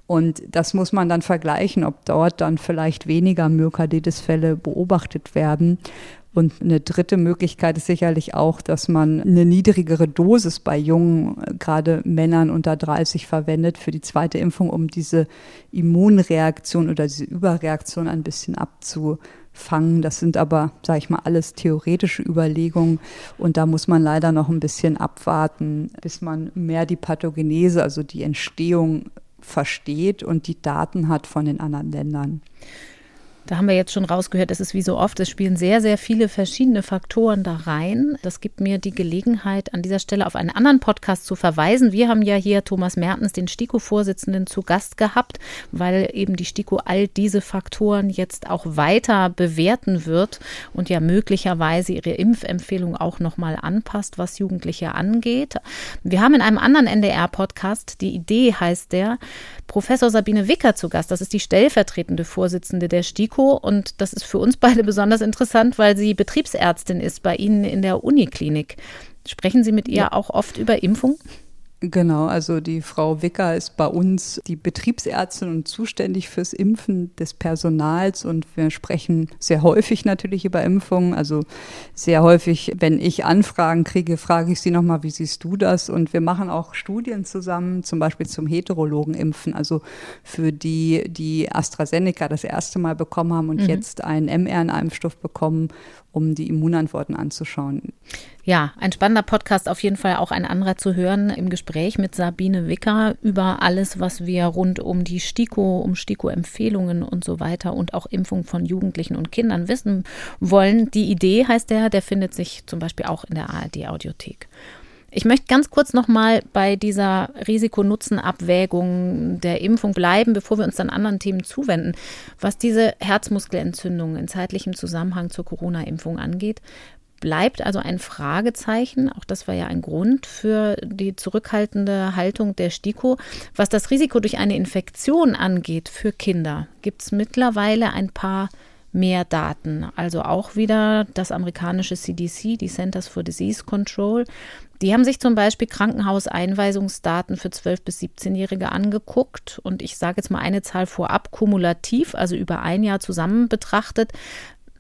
Und das muss man dann vergleichen, ob dort dann vielleicht weniger Myokarditis-Fälle beobachtet werden. Und eine dritte Möglichkeit ist sicherlich auch, dass man eine niedrigere Dosis bei jungen, gerade Männern unter 30 verwendet für die zweite Impfung, um diese Immunreaktion oder diese Überreaktion ein bisschen abzufangen. Das sind aber, sage ich mal, alles theoretische Überlegungen und da muss man leider noch ein bisschen abwarten, bis man mehr die Pathogenese, also die Entstehung versteht und die Daten hat von den anderen Ländern. Da haben wir jetzt schon rausgehört, es ist wie so oft, es spielen sehr, sehr viele verschiedene Faktoren da rein. Das gibt mir die Gelegenheit, an dieser Stelle auf einen anderen Podcast zu verweisen. Wir haben ja hier Thomas Mertens, den STIKO-Vorsitzenden, zu Gast gehabt, weil eben die STIKO all diese Faktoren jetzt auch weiter bewerten wird und ja möglicherweise ihre Impfempfehlung auch nochmal anpasst, was Jugendliche angeht. Wir haben in einem anderen NDR-Podcast, die Idee heißt der, Professor Sabine Wicker zu Gast. Das ist die stellvertretende Vorsitzende der STIKO und das ist für uns beide besonders interessant, weil sie Betriebsärztin ist bei Ihnen in der Uniklinik. Sprechen Sie mit ihr ja. auch oft über Impfung? Genau, also die Frau Wicker ist bei uns die Betriebsärztin und zuständig fürs Impfen des Personals und wir sprechen sehr häufig natürlich über Impfungen. Also sehr häufig, wenn ich Anfragen kriege, frage ich sie nochmal, wie siehst du das? Und wir machen auch Studien zusammen, zum Beispiel zum heterologen Impfen, also für die, die AstraZeneca das erste Mal bekommen haben und mhm. jetzt einen mRNA-Impfstoff bekommen um die Immunantworten anzuschauen. Ja, ein spannender Podcast, auf jeden Fall auch ein anderer zu hören im Gespräch mit Sabine Wicker über alles, was wir rund um die STIKO, um STIKO-Empfehlungen und so weiter und auch Impfung von Jugendlichen und Kindern wissen wollen. Die Idee heißt der, der findet sich zum Beispiel auch in der ARD-Audiothek. Ich möchte ganz kurz nochmal bei dieser Risiko-Nutzen-Abwägung der Impfung bleiben, bevor wir uns dann anderen Themen zuwenden. Was diese Herzmuskelentzündung in zeitlichem Zusammenhang zur Corona-Impfung angeht, bleibt also ein Fragezeichen. Auch das war ja ein Grund für die zurückhaltende Haltung der STIKO. Was das Risiko durch eine Infektion angeht für Kinder, gibt es mittlerweile ein paar mehr Daten. Also auch wieder das amerikanische CDC, die Centers for Disease Control, die haben sich zum Beispiel Krankenhauseinweisungsdaten für 12- bis 17-Jährige angeguckt und ich sage jetzt mal eine Zahl vorab, kumulativ, also über ein Jahr zusammen betrachtet,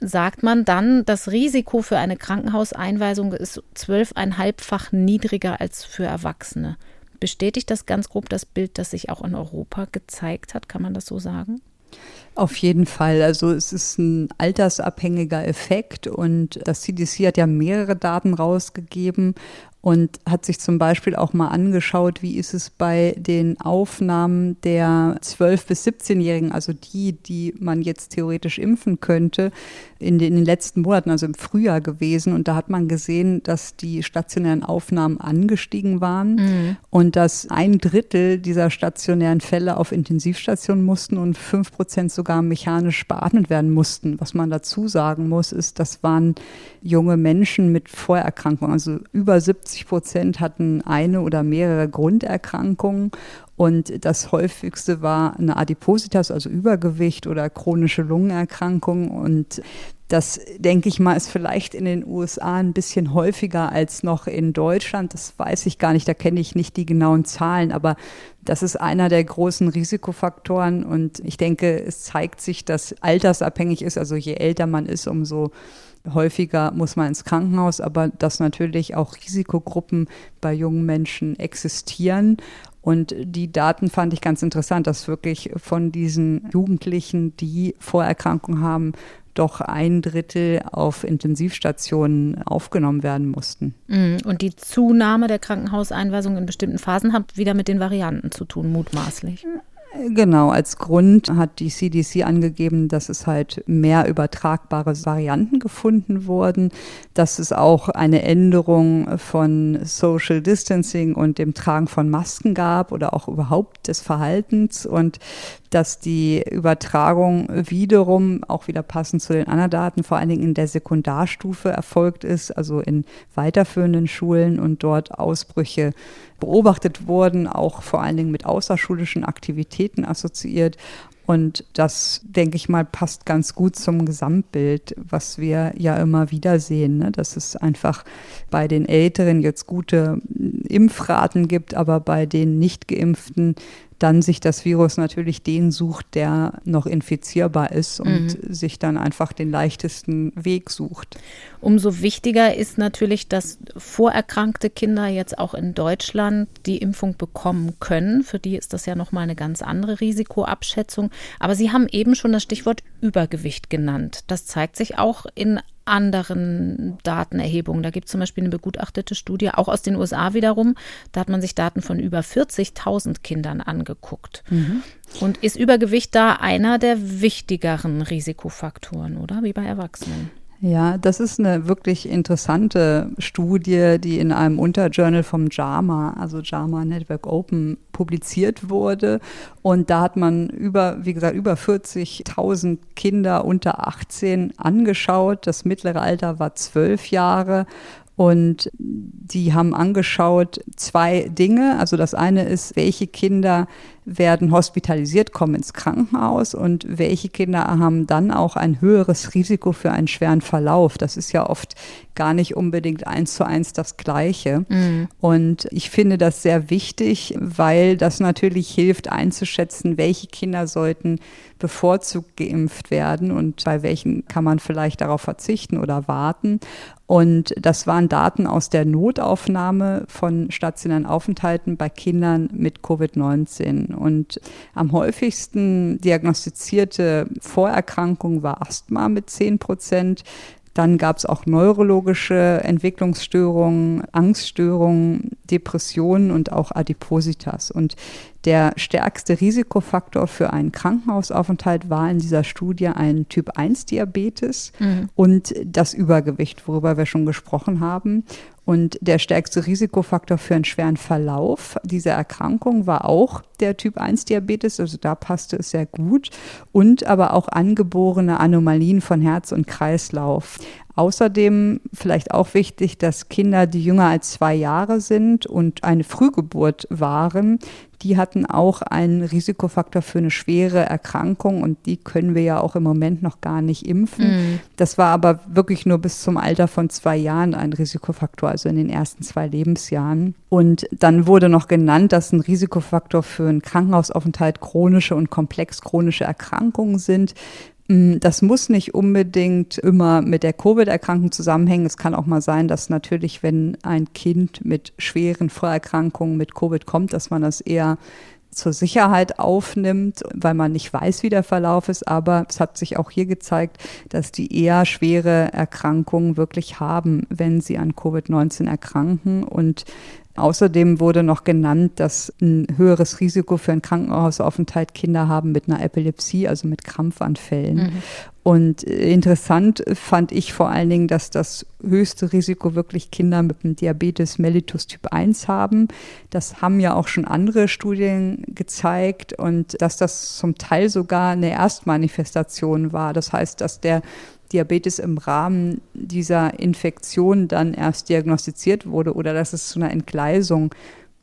sagt man dann, das Risiko für eine Krankenhauseinweisung ist zwölfeinhalbfach niedriger als für Erwachsene. Bestätigt das ganz grob das Bild, das sich auch in Europa gezeigt hat? Kann man das so sagen? Auf jeden Fall. Also es ist ein altersabhängiger Effekt und das CDC hat ja mehrere Daten rausgegeben und hat sich zum Beispiel auch mal angeschaut, wie ist es bei den Aufnahmen der 12- bis 17-Jährigen, also die, die man jetzt theoretisch impfen könnte, in den, in den, letzten Monaten, also im Frühjahr gewesen. Und da hat man gesehen, dass die stationären Aufnahmen angestiegen waren mhm. und dass ein Drittel dieser stationären Fälle auf Intensivstationen mussten und fünf Prozent sogar mechanisch beatmet werden mussten. Was man dazu sagen muss, ist, das waren junge Menschen mit Vorerkrankungen, also über 70 50 Prozent hatten eine oder mehrere Grunderkrankungen und das häufigste war eine Adipositas, also Übergewicht oder chronische Lungenerkrankung. Und das, denke ich mal, ist vielleicht in den USA ein bisschen häufiger als noch in Deutschland. Das weiß ich gar nicht, da kenne ich nicht die genauen Zahlen, aber das ist einer der großen Risikofaktoren. Und ich denke, es zeigt sich, dass altersabhängig ist. Also je älter man ist, umso häufiger muss man ins Krankenhaus, aber dass natürlich auch Risikogruppen bei jungen Menschen existieren und die Daten fand ich ganz interessant, dass wirklich von diesen Jugendlichen, die Vorerkrankungen haben, doch ein Drittel auf Intensivstationen aufgenommen werden mussten. Mm, und die Zunahme der Krankenhauseinweisung in bestimmten Phasen hat wieder mit den Varianten zu tun, mutmaßlich. Genau, als Grund hat die CDC angegeben, dass es halt mehr übertragbare Varianten gefunden wurden, dass es auch eine Änderung von Social Distancing und dem Tragen von Masken gab oder auch überhaupt des Verhaltens und dass die Übertragung wiederum auch wieder passend zu den anderen Daten vor allen Dingen in der Sekundarstufe erfolgt ist, also in weiterführenden Schulen und dort Ausbrüche beobachtet wurden, auch vor allen Dingen mit außerschulischen Aktivitäten assoziiert. Und das, denke ich mal, passt ganz gut zum Gesamtbild, was wir ja immer wieder sehen, ne? dass es einfach bei den Älteren jetzt gute Impfraten gibt, aber bei den nicht geimpften dann sich das Virus natürlich den sucht, der noch infizierbar ist und mhm. sich dann einfach den leichtesten Weg sucht. Umso wichtiger ist natürlich, dass vorerkrankte Kinder jetzt auch in Deutschland die Impfung bekommen können. Für die ist das ja nochmal eine ganz andere Risikoabschätzung. Aber Sie haben eben schon das Stichwort Übergewicht genannt. Das zeigt sich auch in anderen Datenerhebungen. Da gibt es zum Beispiel eine begutachtete Studie, auch aus den USA wiederum. Da hat man sich Daten von über 40.000 Kindern angeguckt. Mhm. Und ist Übergewicht da einer der wichtigeren Risikofaktoren, oder? Wie bei Erwachsenen? Ja, das ist eine wirklich interessante Studie, die in einem Unterjournal vom JAMA, also JAMA Network Open, publiziert wurde. Und da hat man über, wie gesagt, über 40.000 Kinder unter 18 angeschaut. Das mittlere Alter war zwölf Jahre. Und die haben angeschaut zwei Dinge. Also das eine ist, welche Kinder werden hospitalisiert, kommen ins Krankenhaus und welche Kinder haben dann auch ein höheres Risiko für einen schweren Verlauf. Das ist ja oft gar nicht unbedingt eins zu eins das Gleiche. Mhm. Und ich finde das sehr wichtig, weil das natürlich hilft einzuschätzen, welche Kinder sollten bevorzugt geimpft werden und bei welchen kann man vielleicht darauf verzichten oder warten. Und das waren Daten aus der Notaufnahme von stationären Aufenthalten bei Kindern mit Covid-19. Und am häufigsten diagnostizierte Vorerkrankung war Asthma mit 10 Prozent. Dann gab es auch neurologische Entwicklungsstörungen, Angststörungen, Depressionen und auch Adipositas. Und der stärkste Risikofaktor für einen Krankenhausaufenthalt war in dieser Studie ein Typ-1-Diabetes mhm. und das Übergewicht, worüber wir schon gesprochen haben. Und der stärkste Risikofaktor für einen schweren Verlauf dieser Erkrankung war auch der Typ-1-Diabetes, also da passte es sehr gut, und aber auch angeborene Anomalien von Herz und Kreislauf. Außerdem vielleicht auch wichtig, dass Kinder, die jünger als zwei Jahre sind und eine Frühgeburt waren, die hatten auch einen Risikofaktor für eine schwere Erkrankung und die können wir ja auch im Moment noch gar nicht impfen. Mhm. Das war aber wirklich nur bis zum Alter von zwei Jahren ein Risikofaktor, also in den ersten zwei Lebensjahren. Und dann wurde noch genannt, dass ein Risikofaktor für einen Krankenhausaufenthalt chronische und komplex chronische Erkrankungen sind. Mm, das muss nicht unbedingt immer mit der Covid-Erkrankung zusammenhängen. Es kann auch mal sein, dass natürlich, wenn ein Kind mit schweren Vorerkrankungen mit Covid kommt, dass man das eher zur Sicherheit aufnimmt, weil man nicht weiß, wie der Verlauf ist. Aber es hat sich auch hier gezeigt, dass die eher schwere Erkrankungen wirklich haben, wenn sie an Covid-19 erkranken. Und Außerdem wurde noch genannt, dass ein höheres Risiko für einen Krankenhausaufenthalt Kinder haben mit einer Epilepsie, also mit Krampfanfällen. Mhm. Und interessant fand ich vor allen Dingen, dass das höchste Risiko wirklich Kinder mit dem Diabetes mellitus Typ 1 haben. Das haben ja auch schon andere Studien gezeigt und dass das zum Teil sogar eine Erstmanifestation war. Das heißt, dass der Diabetes im Rahmen dieser Infektion dann erst diagnostiziert wurde oder dass es zu einer Entgleisung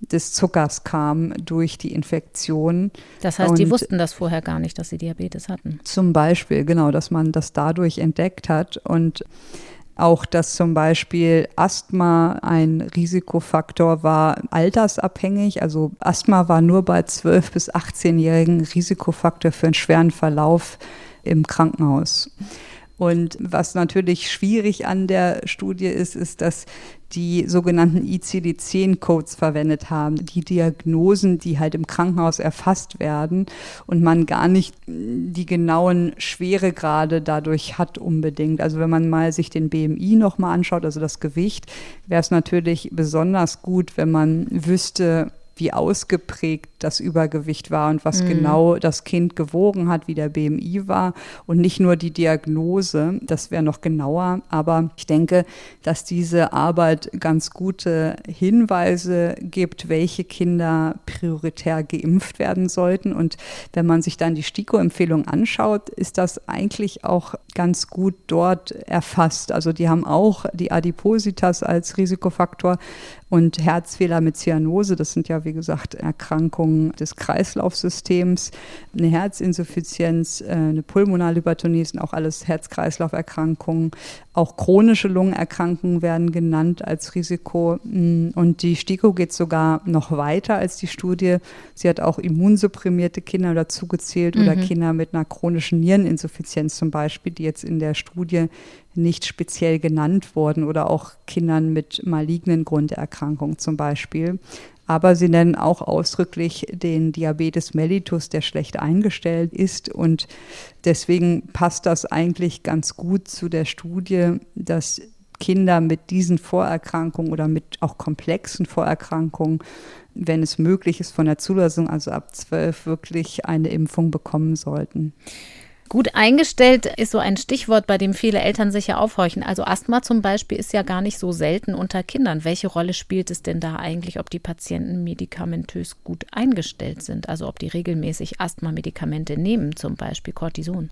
des Zuckers kam durch die Infektion. Das heißt, die wussten das vorher gar nicht, dass sie Diabetes hatten. Zum Beispiel, genau, dass man das dadurch entdeckt hat und auch, dass zum Beispiel Asthma ein Risikofaktor war, altersabhängig. Also Asthma war nur bei 12- bis 18-Jährigen Risikofaktor für einen schweren Verlauf im Krankenhaus. Und was natürlich schwierig an der Studie ist, ist, dass die sogenannten ICD-10-Codes verwendet haben, die Diagnosen, die halt im Krankenhaus erfasst werden und man gar nicht die genauen Schweregrade dadurch hat unbedingt. Also wenn man mal sich den BMI nochmal anschaut, also das Gewicht, wäre es natürlich besonders gut, wenn man wüsste, wie ausgeprägt das Übergewicht war und was mhm. genau das Kind gewogen hat, wie der BMI war und nicht nur die Diagnose. Das wäre noch genauer. Aber ich denke, dass diese Arbeit ganz gute Hinweise gibt, welche Kinder prioritär geimpft werden sollten. Und wenn man sich dann die STIKO-Empfehlung anschaut, ist das eigentlich auch ganz gut dort erfasst. Also die haben auch die Adipositas als Risikofaktor und Herzfehler mit Zyanose, das sind ja wie gesagt Erkrankungen des Kreislaufsystems, eine Herzinsuffizienz, äh, eine Pulmonalhypertonie sind auch alles Herz-Kreislauf-Erkrankungen. Auch chronische Lungenerkrankungen werden genannt als Risiko. Mm, und die STIKO geht sogar noch weiter als die Studie. Sie hat auch immunsupprimierte Kinder dazugezählt mhm. oder Kinder mit einer chronischen Niereninsuffizienz zum Beispiel, die jetzt in der Studie nicht speziell genannt wurden oder auch Kindern mit malignen Grunderkrankungen zum Beispiel. Aber sie nennen auch ausdrücklich den Diabetes mellitus, der schlecht eingestellt ist. Und deswegen passt das eigentlich ganz gut zu der Studie, dass Kinder mit diesen Vorerkrankungen oder mit auch komplexen Vorerkrankungen, wenn es möglich ist, von der Zulassung, also ab zwölf, wirklich eine Impfung bekommen sollten. Gut eingestellt ist so ein Stichwort, bei dem viele Eltern sich ja aufhorchen. Also Asthma zum Beispiel ist ja gar nicht so selten unter Kindern. Welche Rolle spielt es denn da eigentlich, ob die Patienten medikamentös gut eingestellt sind? Also ob die regelmäßig Asthma-Medikamente nehmen, zum Beispiel Cortison?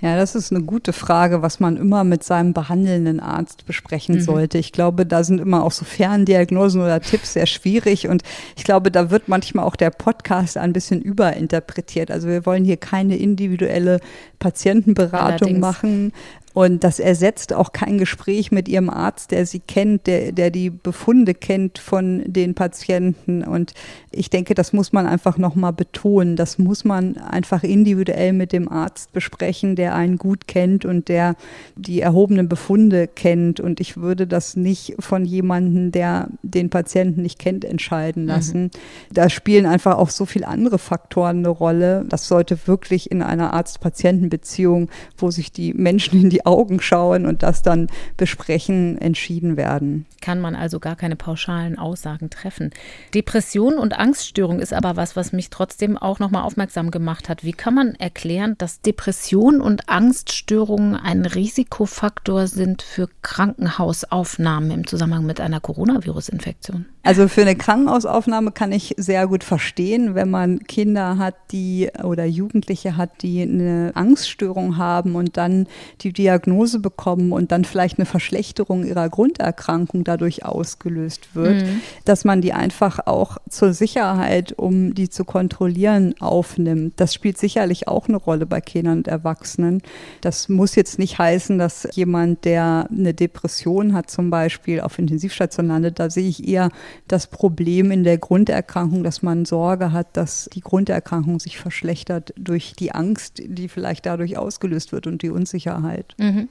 Ja, das ist eine gute Frage, was man immer mit seinem behandelnden Arzt besprechen mhm. sollte. Ich glaube, da sind immer auch so Ferndiagnosen oder Tipps sehr schwierig und ich glaube, da wird manchmal auch der Podcast ein bisschen überinterpretiert. Also wir wollen hier keine individuelle Patientenberatung Allerdings. machen. Und das ersetzt auch kein Gespräch mit ihrem Arzt, der sie kennt, der, der die Befunde kennt von den Patienten. Und ich denke, das muss man einfach nochmal betonen. Das muss man einfach individuell mit dem Arzt besprechen, der einen gut kennt und der die erhobenen Befunde kennt. Und ich würde das nicht von jemandem, der den Patienten nicht kennt, entscheiden lassen. Mhm. Da spielen einfach auch so viele andere Faktoren eine Rolle. Das sollte wirklich in einer Arzt-Patienten-Beziehung, wo sich die Menschen in die die Augen schauen und das dann besprechen, entschieden werden. Kann man also gar keine pauschalen Aussagen treffen. Depression und Angststörung ist aber was, was mich trotzdem auch nochmal aufmerksam gemacht hat. Wie kann man erklären, dass Depression und Angststörungen ein Risikofaktor sind für Krankenhausaufnahmen im Zusammenhang mit einer Coronavirus-Infektion? Also für eine Krankenhausaufnahme kann ich sehr gut verstehen, wenn man Kinder hat, die oder Jugendliche hat, die eine Angststörung haben und dann die Diagnose bekommen und dann vielleicht eine Verschlechterung ihrer Grunderkrankung dadurch ausgelöst wird, mhm. dass man die einfach auch zur Sicherheit, um die zu kontrollieren, aufnimmt. Das spielt sicherlich auch eine Rolle bei Kindern und Erwachsenen. Das muss jetzt nicht heißen, dass jemand, der eine Depression hat, zum Beispiel auf Intensivstation landet. Da sehe ich eher das Problem in der Grunderkrankung, dass man Sorge hat, dass die Grunderkrankung sich verschlechtert durch die Angst, die vielleicht dadurch ausgelöst wird und die Unsicherheit. Mhm.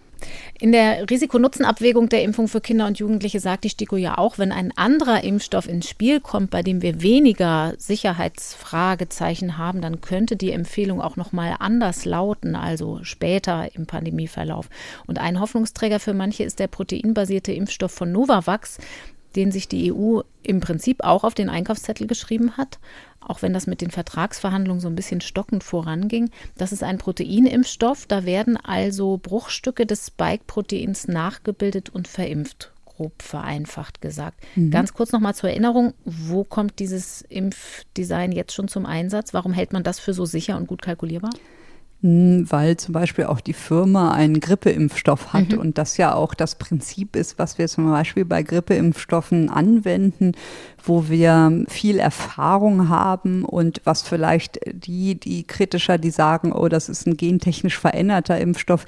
In der Risikonutzenabwägung der Impfung für Kinder und Jugendliche sagt die STIKO ja auch, wenn ein anderer Impfstoff ins Spiel kommt, bei dem wir weniger Sicherheitsfragezeichen haben, dann könnte die Empfehlung auch noch mal anders lauten, also später im Pandemieverlauf. Und ein Hoffnungsträger für manche ist der proteinbasierte Impfstoff von Novavax den sich die EU im Prinzip auch auf den Einkaufszettel geschrieben hat, auch wenn das mit den Vertragsverhandlungen so ein bisschen stockend voranging. Das ist ein Proteinimpfstoff, da werden also Bruchstücke des Spike-Proteins nachgebildet und verimpft grob vereinfacht gesagt. Mhm. Ganz kurz nochmal zur Erinnerung, wo kommt dieses Impfdesign jetzt schon zum Einsatz? Warum hält man das für so sicher und gut kalkulierbar? Weil zum Beispiel auch die Firma einen Grippeimpfstoff hat mhm. und das ja auch das Prinzip ist, was wir zum Beispiel bei Grippeimpfstoffen anwenden, wo wir viel Erfahrung haben und was vielleicht die, die kritischer, die sagen, oh, das ist ein gentechnisch veränderter Impfstoff,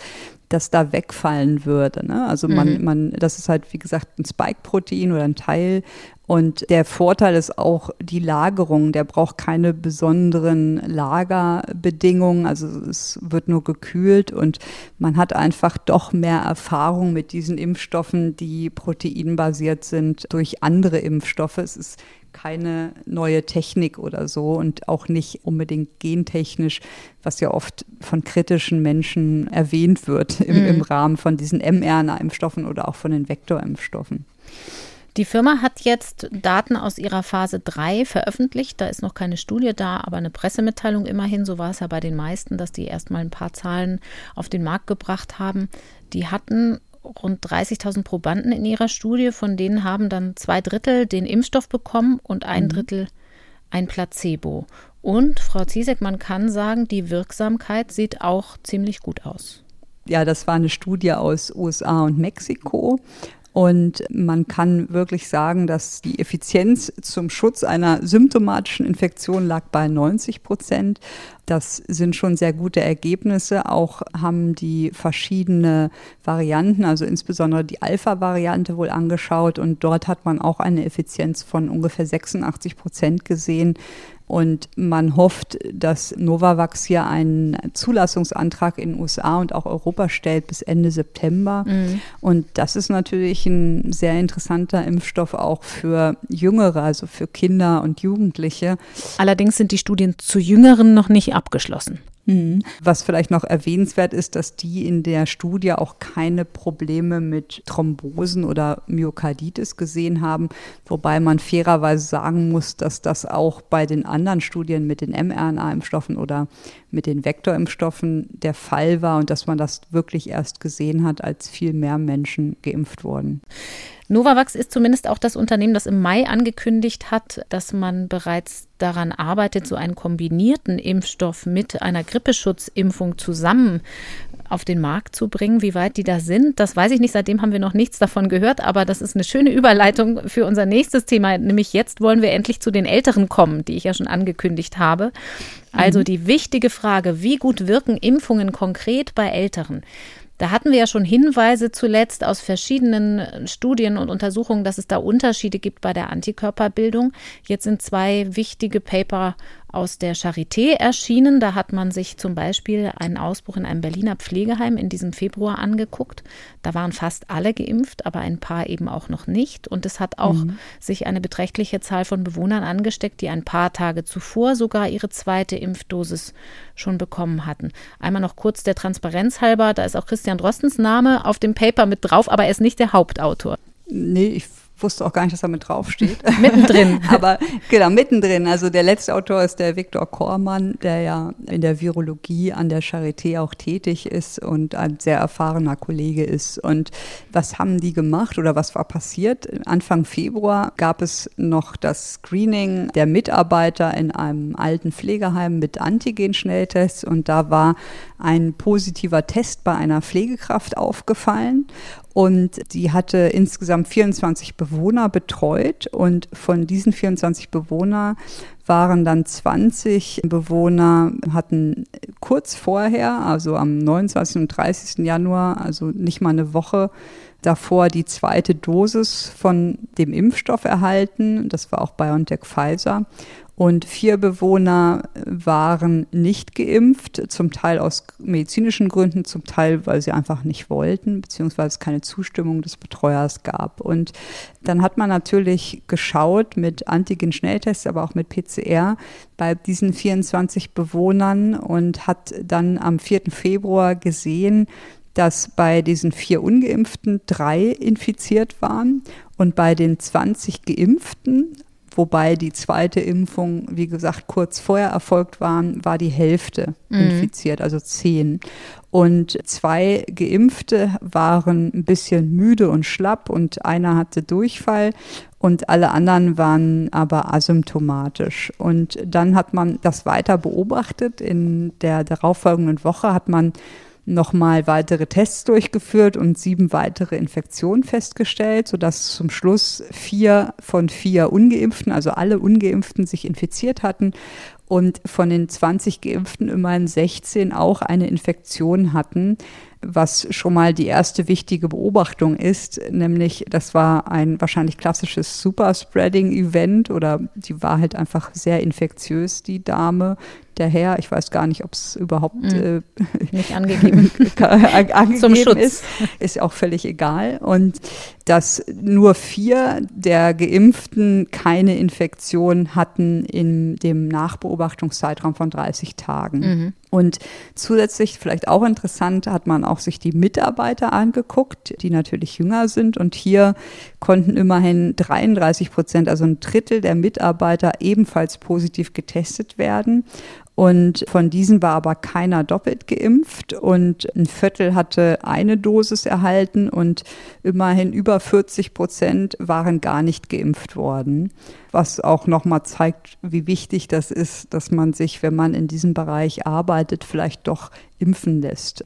dass da wegfallen würde. Ne? Also man, mhm. man, das ist halt, wie gesagt, ein Spike-Protein oder ein Teil. Und der Vorteil ist auch die Lagerung. Der braucht keine besonderen Lagerbedingungen. Also es wird nur gekühlt und man hat einfach doch mehr Erfahrung mit diesen Impfstoffen, die proteinbasiert sind, durch andere Impfstoffe. Es ist keine neue Technik oder so und auch nicht unbedingt gentechnisch, was ja oft von kritischen Menschen erwähnt wird im, mhm. im Rahmen von diesen mRNA-Impfstoffen oder auch von den Vektorimpfstoffen. Die Firma hat jetzt Daten aus ihrer Phase 3 veröffentlicht. Da ist noch keine Studie da, aber eine Pressemitteilung immerhin. So war es ja bei den meisten, dass die erstmal ein paar Zahlen auf den Markt gebracht haben. Die hatten rund 30.000 Probanden in ihrer Studie, von denen haben dann zwei Drittel den Impfstoff bekommen und ein mhm. Drittel ein Placebo. Und Frau Ziesek, man kann sagen, die Wirksamkeit sieht auch ziemlich gut aus. Ja, das war eine Studie aus USA und Mexiko. Und man kann wirklich sagen, dass die Effizienz zum Schutz einer symptomatischen Infektion lag bei 90 Prozent. Das sind schon sehr gute Ergebnisse. Auch haben die verschiedene Varianten, also insbesondere die Alpha-Variante wohl angeschaut. Und dort hat man auch eine Effizienz von ungefähr 86 Prozent gesehen. Und man hofft, dass Novavax hier einen Zulassungsantrag in den USA und auch Europa stellt bis Ende September. Mhm. Und das ist natürlich ein sehr interessanter Impfstoff auch für Jüngere, also für Kinder und Jugendliche. Allerdings sind die Studien zu Jüngeren noch nicht abgeschlossen. Mhm. Was vielleicht noch erwähnenswert ist, dass die in der Studie auch keine Probleme mit Thrombosen oder Myokarditis gesehen haben, wobei man fairerweise sagen muss, dass das auch bei den anderen Studien mit den mRNA-Impfstoffen oder mit den Vektorimpfstoffen der Fall war und dass man das wirklich erst gesehen hat, als viel mehr Menschen geimpft wurden. Novavax ist zumindest auch das Unternehmen, das im Mai angekündigt hat, dass man bereits daran arbeitet, so einen kombinierten Impfstoff mit einer Grippeschutzimpfung zusammen auf den Markt zu bringen. Wie weit die da sind, das weiß ich nicht. Seitdem haben wir noch nichts davon gehört, aber das ist eine schöne Überleitung für unser nächstes Thema. Nämlich jetzt wollen wir endlich zu den Älteren kommen, die ich ja schon angekündigt habe. Also mhm. die wichtige Frage, wie gut wirken Impfungen konkret bei Älteren? Da hatten wir ja schon Hinweise zuletzt aus verschiedenen Studien und Untersuchungen, dass es da Unterschiede gibt bei der Antikörperbildung. Jetzt sind zwei wichtige Paper aus der Charité erschienen. Da hat man sich zum Beispiel einen Ausbruch in einem Berliner Pflegeheim in diesem Februar angeguckt. Da waren fast alle geimpft, aber ein paar eben auch noch nicht. Und es hat auch mhm. sich eine beträchtliche Zahl von Bewohnern angesteckt, die ein paar Tage zuvor sogar ihre zweite Impfdosis schon bekommen hatten. Einmal noch kurz der Transparenz halber, da ist auch Christian Drostens Name auf dem Paper mit drauf, aber er ist nicht der Hauptautor. Nee, ich wusste auch gar nicht, dass da mit draufsteht. mittendrin. Aber genau, mittendrin. Also der letzte Autor ist der Viktor Kormann, der ja in der Virologie an der Charité auch tätig ist und ein sehr erfahrener Kollege ist. Und was haben die gemacht oder was war passiert? Anfang Februar gab es noch das Screening der Mitarbeiter in einem alten Pflegeheim mit Antigen-Schnelltests und da war ein positiver Test bei einer Pflegekraft aufgefallen und die hatte insgesamt 24 Bewohner betreut und von diesen 24 Bewohnern waren dann 20 Bewohner, hatten kurz vorher, also am 29. und 30. Januar, also nicht mal eine Woche davor, die zweite Dosis von dem Impfstoff erhalten. Das war auch BioNTech Pfizer. Und vier Bewohner waren nicht geimpft, zum Teil aus medizinischen Gründen, zum Teil, weil sie einfach nicht wollten, beziehungsweise keine Zustimmung des Betreuers gab. Und dann hat man natürlich geschaut mit Antigen-Schnelltests, aber auch mit PCR bei diesen 24 Bewohnern und hat dann am 4. Februar gesehen, dass bei diesen vier Ungeimpften drei infiziert waren und bei den 20 Geimpften wobei die zweite Impfung, wie gesagt, kurz vorher erfolgt war, war die Hälfte mhm. infiziert, also zehn. Und zwei Geimpfte waren ein bisschen müde und schlapp und einer hatte Durchfall und alle anderen waren aber asymptomatisch. Und dann hat man das weiter beobachtet. In der darauffolgenden Woche hat man nochmal weitere Tests durchgeführt und sieben weitere Infektionen festgestellt, sodass zum Schluss vier von vier Ungeimpften, also alle Ungeimpften, sich infiziert hatten und von den 20 Geimpften immerhin 16 auch eine Infektion hatten was schon mal die erste wichtige Beobachtung ist, nämlich das war ein wahrscheinlich klassisches Superspreading-Event oder die war halt einfach sehr infektiös, die Dame, der Herr, ich weiß gar nicht, ob es überhaupt mhm. äh, nicht angegeben, angegeben Zum Schutz. ist, ist auch völlig egal. Und dass nur vier der Geimpften keine Infektion hatten in dem Nachbeobachtungszeitraum von 30 Tagen. Mhm. Und zusätzlich, vielleicht auch interessant, hat man auch sich die Mitarbeiter angeguckt, die natürlich jünger sind. Und hier konnten immerhin 33 Prozent, also ein Drittel der Mitarbeiter ebenfalls positiv getestet werden. Und von diesen war aber keiner doppelt geimpft und ein Viertel hatte eine Dosis erhalten und immerhin über 40 Prozent waren gar nicht geimpft worden was auch nochmal zeigt, wie wichtig das ist, dass man sich, wenn man in diesem Bereich arbeitet, vielleicht doch impfen lässt.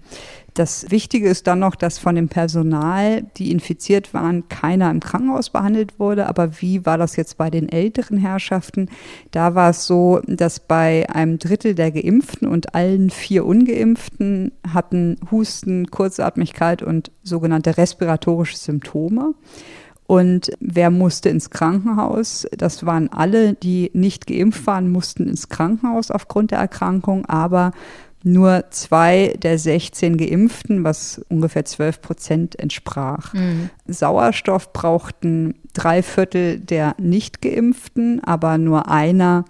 Das Wichtige ist dann noch, dass von dem Personal, die infiziert waren, keiner im Krankenhaus behandelt wurde. Aber wie war das jetzt bei den älteren Herrschaften? Da war es so, dass bei einem Drittel der Geimpften und allen vier Ungeimpften hatten Husten, Kurzatmigkeit und sogenannte respiratorische Symptome. Und wer musste ins Krankenhaus? Das waren alle, die nicht geimpft waren, mussten ins Krankenhaus aufgrund der Erkrankung, aber nur zwei der 16 Geimpften, was ungefähr 12 Prozent entsprach. Mhm. Sauerstoff brauchten drei Viertel der Nicht-Geimpften, aber nur einer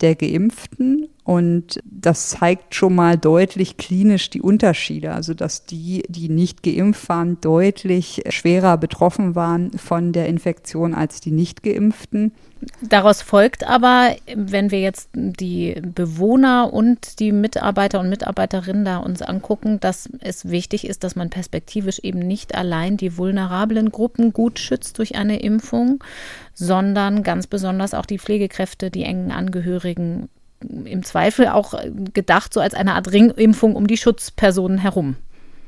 der Geimpften. Und das zeigt schon mal deutlich klinisch die Unterschiede. Also, dass die, die nicht geimpft waren, deutlich schwerer betroffen waren von der Infektion als die nicht geimpften. Daraus folgt aber, wenn wir jetzt die Bewohner und die Mitarbeiter und Mitarbeiterinnen da uns angucken, dass es wichtig ist, dass man perspektivisch eben nicht allein die vulnerablen Gruppen gut schützt durch eine Impfung, sondern ganz besonders auch die Pflegekräfte, die engen Angehörigen im Zweifel auch gedacht, so als eine Art Ringimpfung um die Schutzpersonen herum.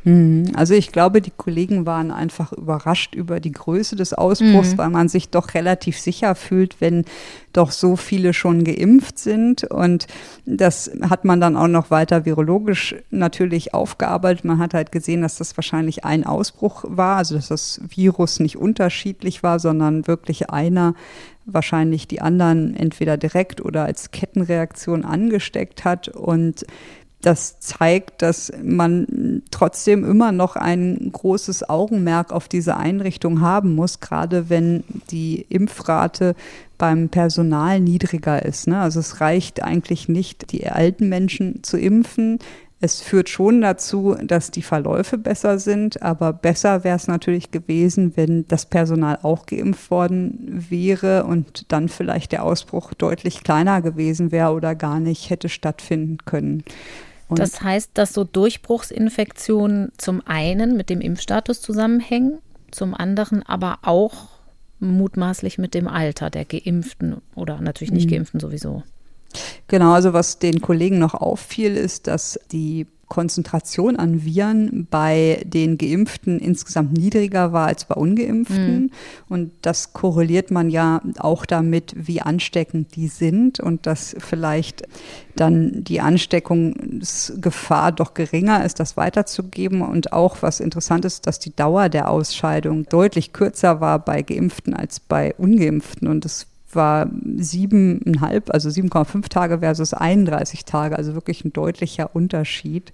Mhm. Also ich glaube, die Kollegen waren einfach überrascht über die Größe des Ausbruchs, mhm. weil man sich doch relativ sicher fühlt, wenn doch so viele schon geimpft sind. Und das hat man dann auch noch weiter virologisch natürlich aufgearbeitet. Man hat halt gesehen, dass das wahrscheinlich ein Ausbruch war, also dass das Virus nicht unterschiedlich war, sondern wirklich einer wahrscheinlich die anderen entweder direkt oder als Kettenreaktion angesteckt hat. Und das zeigt, dass man trotzdem immer noch ein großes Augenmerk auf diese Einrichtung haben muss, gerade wenn die Impfrate beim Personal niedriger ist. Ne? Also es reicht eigentlich nicht, die alten Menschen zu impfen. Es führt schon dazu, dass die Verläufe besser sind, aber besser wäre es natürlich gewesen, wenn das Personal auch geimpft worden wäre und dann vielleicht der Ausbruch deutlich kleiner gewesen wäre oder gar nicht hätte stattfinden können. Und das heißt, dass so Durchbruchsinfektionen zum einen mit dem Impfstatus zusammenhängen, zum anderen aber auch mutmaßlich mit dem Alter der Geimpften oder natürlich nicht mhm. Geimpften sowieso. Genau, also was den Kollegen noch auffiel, ist, dass die Konzentration an Viren bei den Geimpften insgesamt niedriger war als bei Ungeimpften. Mhm. Und das korreliert man ja auch damit, wie ansteckend die sind und dass vielleicht dann die Ansteckungsgefahr doch geringer ist, das weiterzugeben. Und auch was interessant ist, dass die Dauer der Ausscheidung deutlich kürzer war bei Geimpften als bei Ungeimpften. Und das war siebeneinhalb, also 7,5 Tage versus 31 Tage, also wirklich ein deutlicher Unterschied.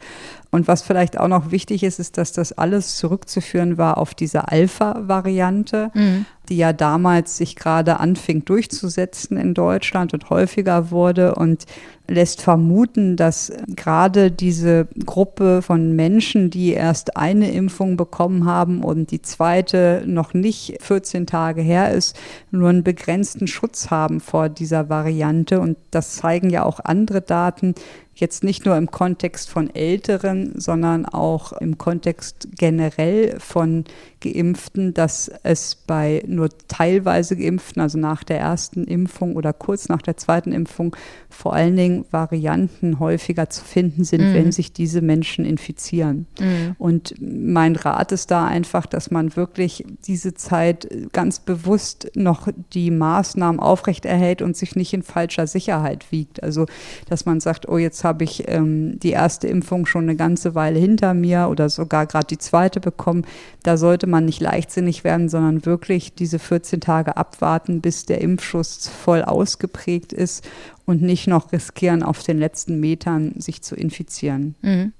Und was vielleicht auch noch wichtig ist, ist, dass das alles zurückzuführen war auf diese Alpha-Variante. Mhm. Die ja damals sich gerade anfing durchzusetzen in Deutschland und häufiger wurde und lässt vermuten, dass gerade diese Gruppe von Menschen, die erst eine Impfung bekommen haben und die zweite noch nicht 14 Tage her ist, nur einen begrenzten Schutz haben vor dieser Variante. Und das zeigen ja auch andere Daten, jetzt nicht nur im Kontext von Älteren, sondern auch im Kontext generell von Geimpften, dass es bei nur teilweise Geimpften, also nach der ersten Impfung oder kurz nach der zweiten Impfung, vor allen Dingen Varianten häufiger zu finden sind, mhm. wenn sich diese Menschen infizieren. Mhm. Und mein Rat ist da einfach, dass man wirklich diese Zeit ganz bewusst noch die Maßnahmen aufrechterhält und sich nicht in falscher Sicherheit wiegt. Also, dass man sagt, oh, jetzt habe ich ähm, die erste Impfung schon eine ganze Weile hinter mir oder sogar gerade die zweite bekommen. Da sollte man nicht leichtsinnig werden, sondern wirklich diese 14 Tage abwarten, bis der Impfschuss voll ausgeprägt ist und nicht noch riskieren, auf den letzten Metern sich zu infizieren. Mhm.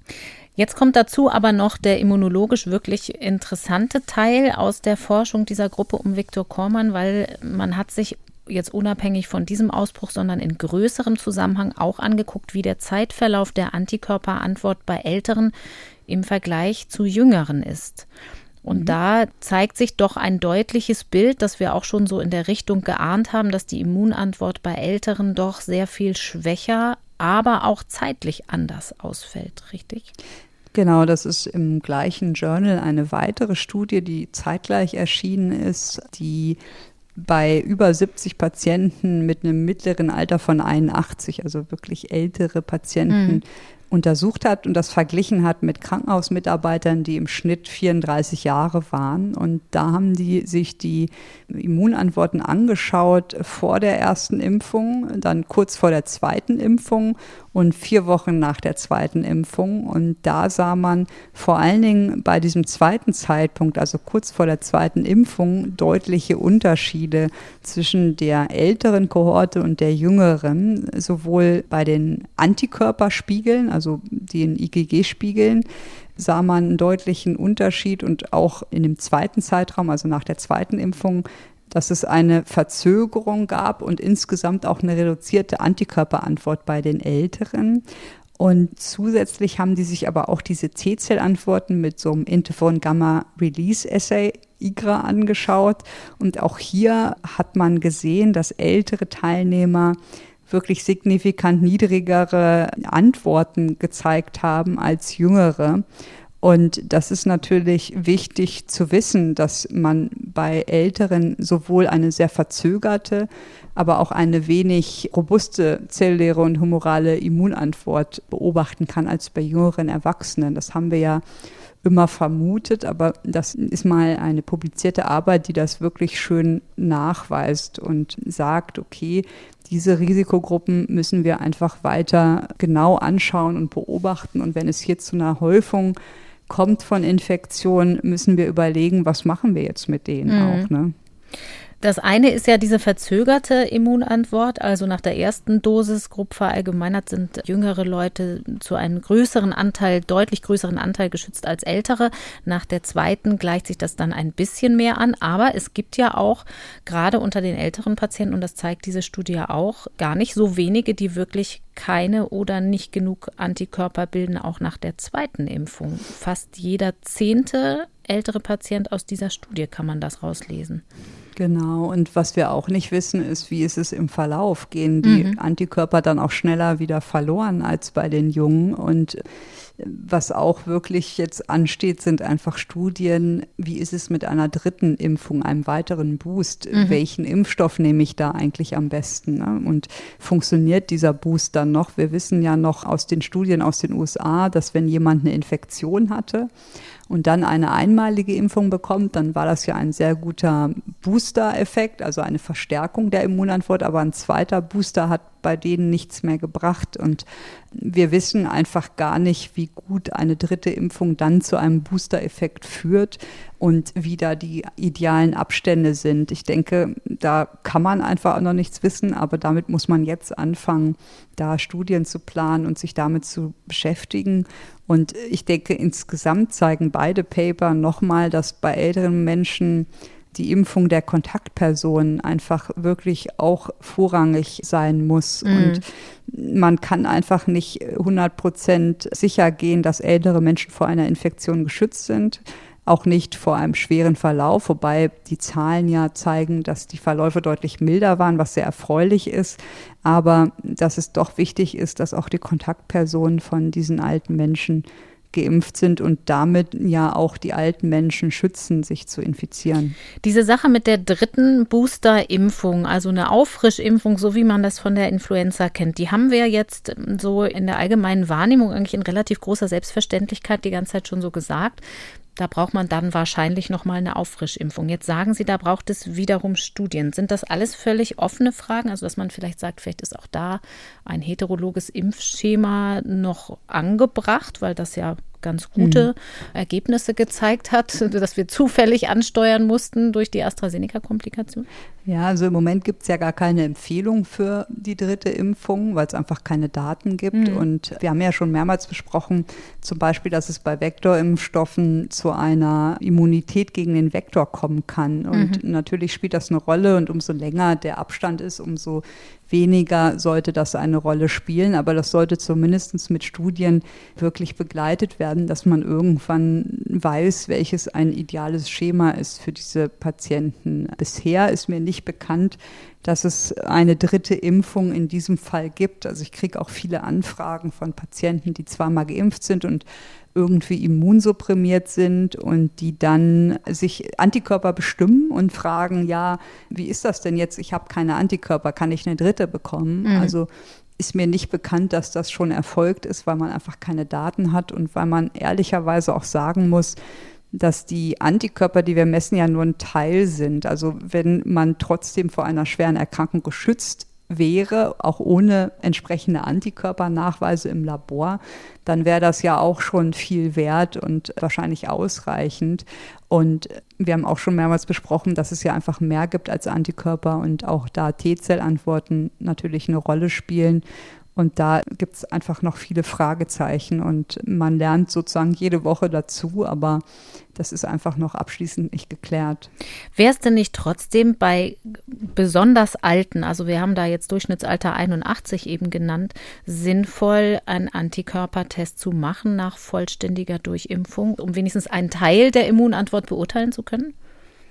Jetzt kommt dazu aber noch der immunologisch wirklich interessante Teil aus der Forschung dieser Gruppe um Viktor Kormann, weil man hat sich jetzt unabhängig von diesem Ausbruch, sondern in größerem Zusammenhang auch angeguckt, wie der Zeitverlauf der Antikörperantwort bei Älteren im Vergleich zu Jüngeren ist. Und mhm. da zeigt sich doch ein deutliches Bild, das wir auch schon so in der Richtung geahnt haben, dass die Immunantwort bei Älteren doch sehr viel schwächer, aber auch zeitlich anders ausfällt, richtig? Genau, das ist im gleichen Journal eine weitere Studie, die zeitgleich erschienen ist, die bei über 70 Patienten mit einem mittleren Alter von 81, also wirklich ältere Patienten, mhm untersucht hat und das verglichen hat mit Krankenhausmitarbeitern, die im Schnitt 34 Jahre waren. Und da haben die sich die Immunantworten angeschaut vor der ersten Impfung, dann kurz vor der zweiten Impfung und vier Wochen nach der zweiten Impfung. Und da sah man vor allen Dingen bei diesem zweiten Zeitpunkt, also kurz vor der zweiten Impfung, deutliche Unterschiede zwischen der älteren Kohorte und der jüngeren, sowohl bei den Antikörperspiegeln, also den IgG-Spiegeln, sah man einen deutlichen Unterschied und auch in dem zweiten Zeitraum, also nach der zweiten Impfung, dass es eine Verzögerung gab und insgesamt auch eine reduzierte Antikörperantwort bei den Älteren. Und zusätzlich haben die sich aber auch diese T-Zell-Antworten mit so einem Interferon-Gamma-Release-Assay IGRA angeschaut. Und auch hier hat man gesehen, dass ältere Teilnehmer wirklich signifikant niedrigere Antworten gezeigt haben als jüngere. Und das ist natürlich wichtig zu wissen, dass man bei Älteren sowohl eine sehr verzögerte, aber auch eine wenig robuste zelluläre und humorale Immunantwort beobachten kann als bei jüngeren Erwachsenen. Das haben wir ja immer vermutet, aber das ist mal eine publizierte Arbeit, die das wirklich schön nachweist und sagt, okay, diese Risikogruppen müssen wir einfach weiter genau anschauen und beobachten. Und wenn es hier zu einer Häufung kommt von Infektionen, müssen wir überlegen, was machen wir jetzt mit denen mhm. auch. Ne? Das eine ist ja diese verzögerte Immunantwort, also nach der ersten Dosis, grob verallgemeinert, sind jüngere Leute zu einem größeren Anteil, deutlich größeren Anteil geschützt als ältere. Nach der zweiten gleicht sich das dann ein bisschen mehr an, aber es gibt ja auch gerade unter den älteren Patienten, und das zeigt diese Studie ja auch, gar nicht so wenige, die wirklich keine oder nicht genug Antikörper bilden, auch nach der zweiten Impfung. Fast jeder zehnte ältere Patient aus dieser Studie kann man das rauslesen. Genau, und was wir auch nicht wissen, ist, wie ist es im Verlauf? Gehen die mhm. Antikörper dann auch schneller wieder verloren als bei den Jungen? Und was auch wirklich jetzt ansteht, sind einfach Studien, wie ist es mit einer dritten Impfung, einem weiteren Boost? Mhm. Welchen Impfstoff nehme ich da eigentlich am besten? Ne? Und funktioniert dieser Boost dann noch? Wir wissen ja noch aus den Studien aus den USA, dass wenn jemand eine Infektion hatte, und dann eine einmalige Impfung bekommt, dann war das ja ein sehr guter Booster-Effekt, also eine Verstärkung der Immunantwort, aber ein zweiter Booster hat bei denen nichts mehr gebracht. Und wir wissen einfach gar nicht, wie gut eine dritte Impfung dann zu einem Booster-Effekt führt und wie da die idealen Abstände sind. Ich denke, da kann man einfach auch noch nichts wissen, aber damit muss man jetzt anfangen, da Studien zu planen und sich damit zu beschäftigen. Und ich denke, insgesamt zeigen beide Paper nochmal, dass bei älteren Menschen die Impfung der Kontaktpersonen einfach wirklich auch vorrangig sein muss. Mhm. Und man kann einfach nicht 100 Prozent sicher gehen, dass ältere Menschen vor einer Infektion geschützt sind auch nicht vor einem schweren Verlauf, wobei die Zahlen ja zeigen, dass die Verläufe deutlich milder waren, was sehr erfreulich ist. Aber dass es doch wichtig ist, dass auch die Kontaktpersonen von diesen alten Menschen geimpft sind und damit ja auch die alten Menschen schützen, sich zu infizieren. Diese Sache mit der dritten Booster-Impfung, also eine Auffrischimpfung, so wie man das von der Influenza kennt, die haben wir jetzt so in der allgemeinen Wahrnehmung eigentlich in relativ großer Selbstverständlichkeit die ganze Zeit schon so gesagt. Da braucht man dann wahrscheinlich noch mal eine Auffrischimpfung. Jetzt sagen Sie, da braucht es wiederum Studien. Sind das alles völlig offene Fragen? Also, dass man vielleicht sagt, vielleicht ist auch da ein heterologes Impfschema noch angebracht, weil das ja ganz gute mhm. Ergebnisse gezeigt hat, dass wir zufällig ansteuern mussten durch die AstraZeneca-Komplikation? Ja, also im Moment gibt es ja gar keine Empfehlung für die dritte Impfung, weil es einfach keine Daten gibt. Mhm. Und wir haben ja schon mehrmals besprochen, zum Beispiel, dass es bei Vektorimpfstoffen zu einer Immunität gegen den Vektor kommen kann. Und mhm. natürlich spielt das eine Rolle und umso länger der Abstand ist, umso weniger sollte das eine Rolle spielen, aber das sollte zumindest mit Studien wirklich begleitet werden, dass man irgendwann weiß, welches ein ideales Schema ist für diese Patienten. Bisher ist mir nicht bekannt, dass es eine dritte Impfung in diesem Fall gibt. Also ich kriege auch viele Anfragen von Patienten, die zweimal geimpft sind und irgendwie immunsupprimiert sind und die dann sich Antikörper bestimmen und fragen, ja, wie ist das denn jetzt? Ich habe keine Antikörper, kann ich eine dritte bekommen? Mhm. Also ist mir nicht bekannt, dass das schon erfolgt ist, weil man einfach keine Daten hat und weil man ehrlicherweise auch sagen muss, dass die Antikörper, die wir messen, ja nur ein Teil sind. Also wenn man trotzdem vor einer schweren Erkrankung geschützt wäre, auch ohne entsprechende Antikörpernachweise im Labor, dann wäre das ja auch schon viel wert und wahrscheinlich ausreichend. Und wir haben auch schon mehrmals besprochen, dass es ja einfach mehr gibt als Antikörper und auch da T-Zellantworten natürlich eine Rolle spielen. Und da gibt es einfach noch viele Fragezeichen und man lernt sozusagen jede Woche dazu, aber das ist einfach noch abschließend nicht geklärt. Wäre es denn nicht trotzdem bei besonders Alten, also wir haben da jetzt Durchschnittsalter 81 eben genannt, sinnvoll, einen Antikörpertest zu machen nach vollständiger Durchimpfung, um wenigstens einen Teil der Immunantwort beurteilen zu können?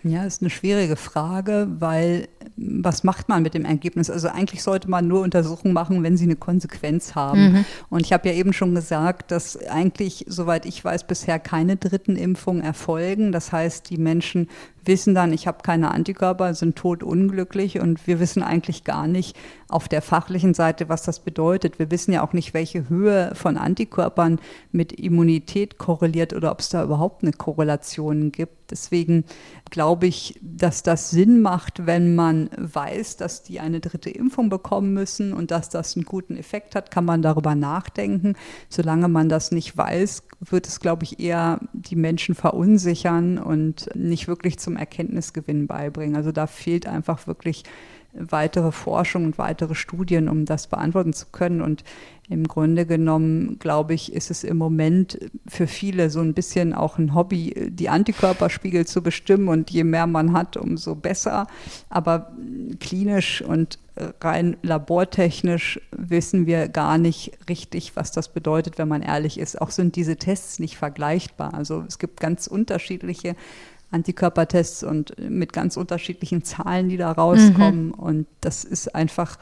Ja, ist eine schwierige Frage, weil was macht man mit dem Ergebnis? Also eigentlich sollte man nur Untersuchungen machen, wenn sie eine Konsequenz haben. Mhm. Und ich habe ja eben schon gesagt, dass eigentlich, soweit ich weiß, bisher keine dritten Impfungen erfolgen. Das heißt, die Menschen wissen dann, ich habe keine Antikörper, sind tot unglücklich und wir wissen eigentlich gar nicht auf der fachlichen Seite, was das bedeutet. Wir wissen ja auch nicht, welche Höhe von Antikörpern mit Immunität korreliert oder ob es da überhaupt eine Korrelation gibt. Deswegen glaube ich, dass das Sinn macht, wenn man weiß, dass die eine dritte Impfung bekommen müssen und dass das einen guten Effekt hat, kann man darüber nachdenken. Solange man das nicht weiß, wird es, glaube ich, eher die Menschen verunsichern und nicht wirklich zum Erkenntnisgewinn beibringen. Also da fehlt einfach wirklich weitere Forschung und weitere Studien, um das beantworten zu können. Und im Grunde genommen, glaube ich, ist es im Moment für viele so ein bisschen auch ein Hobby, die Antikörperspiegel zu bestimmen. Und je mehr man hat, umso besser. Aber klinisch und rein labortechnisch wissen wir gar nicht richtig, was das bedeutet, wenn man ehrlich ist. Auch sind diese Tests nicht vergleichbar. Also es gibt ganz unterschiedliche Antikörpertests und mit ganz unterschiedlichen Zahlen, die da rauskommen. Mhm. Und das ist einfach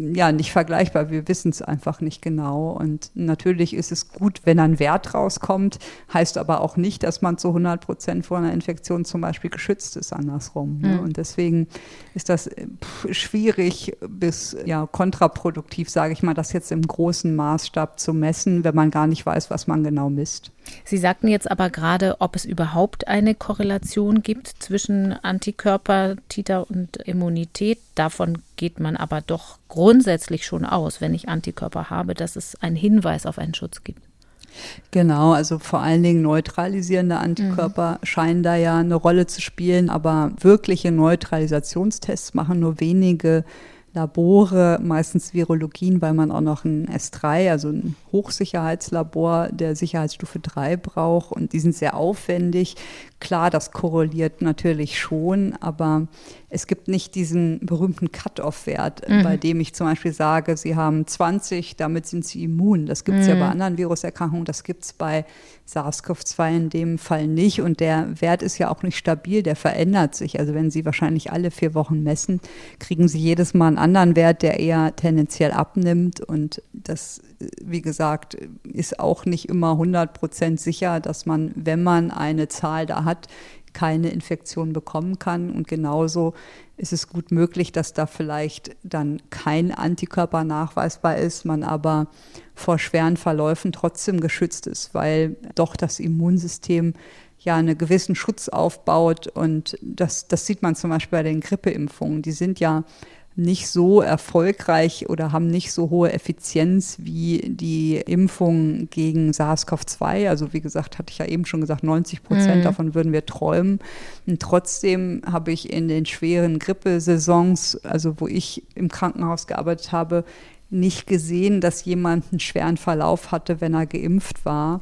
ja nicht vergleichbar. Wir wissen es einfach nicht genau. Und natürlich ist es gut, wenn ein Wert rauskommt, heißt aber auch nicht, dass man zu 100 Prozent vor einer Infektion zum Beispiel geschützt ist, andersrum. Mhm. Ne? Und deswegen ist das schwierig bis ja kontraproduktiv, sage ich mal, das jetzt im großen Maßstab zu messen, wenn man gar nicht weiß, was man genau misst. Sie sagten jetzt aber gerade, ob es überhaupt eine Korrelation gibt zwischen Antikörper, Titer und Immunität. Davon geht man aber doch grundsätzlich schon aus, wenn ich Antikörper habe, dass es einen Hinweis auf einen Schutz gibt. Genau, also vor allen Dingen neutralisierende Antikörper mhm. scheinen da ja eine Rolle zu spielen, aber wirkliche Neutralisationstests machen nur wenige Labore, meistens Virologien, weil man auch noch ein S3, also ein Hochsicherheitslabor der Sicherheitsstufe 3 braucht und die sind sehr aufwendig, Klar, das korreliert natürlich schon, aber es gibt nicht diesen berühmten Cut-off-Wert, mhm. bei dem ich zum Beispiel sage, Sie haben 20, damit sind Sie immun. Das gibt es mhm. ja bei anderen Viruserkrankungen, das gibt es bei SARS-CoV-2 in dem Fall nicht. Und der Wert ist ja auch nicht stabil, der verändert sich. Also wenn Sie wahrscheinlich alle vier Wochen messen, kriegen Sie jedes Mal einen anderen Wert, der eher tendenziell abnimmt. Und das, wie gesagt, ist auch nicht immer 100 Prozent sicher, dass man, wenn man eine Zahl da hat, keine Infektion bekommen kann. Und genauso ist es gut möglich, dass da vielleicht dann kein Antikörper nachweisbar ist, man aber vor schweren Verläufen trotzdem geschützt ist, weil doch das Immunsystem ja einen gewissen Schutz aufbaut. Und das, das sieht man zum Beispiel bei den Grippeimpfungen. Die sind ja nicht so erfolgreich oder haben nicht so hohe Effizienz wie die Impfung gegen SARS-CoV-2. Also wie gesagt, hatte ich ja eben schon gesagt, 90 Prozent mhm. davon würden wir träumen. Und trotzdem habe ich in den schweren Grippesaisons, also wo ich im Krankenhaus gearbeitet habe, nicht gesehen, dass jemand einen schweren Verlauf hatte, wenn er geimpft war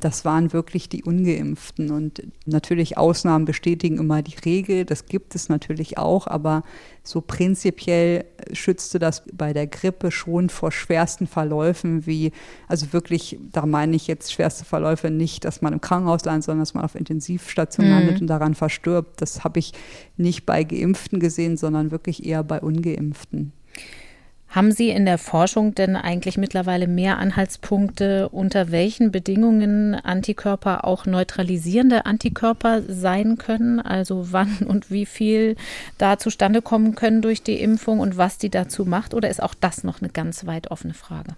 das waren wirklich die ungeimpften. Und natürlich Ausnahmen bestätigen immer die Regel, das gibt es natürlich auch, aber so prinzipiell schützte das bei der Grippe schon vor schwersten Verläufen, wie, also wirklich, da meine ich jetzt schwerste Verläufe nicht, dass man im Krankenhaus landet, sondern dass man auf Intensivstation mhm. landet und daran verstirbt. Das habe ich nicht bei Geimpften gesehen, sondern wirklich eher bei Ungeimpften. Haben Sie in der Forschung denn eigentlich mittlerweile mehr Anhaltspunkte, unter welchen Bedingungen Antikörper auch neutralisierende Antikörper sein können? Also wann und wie viel da zustande kommen können durch die Impfung und was die dazu macht? Oder ist auch das noch eine ganz weit offene Frage?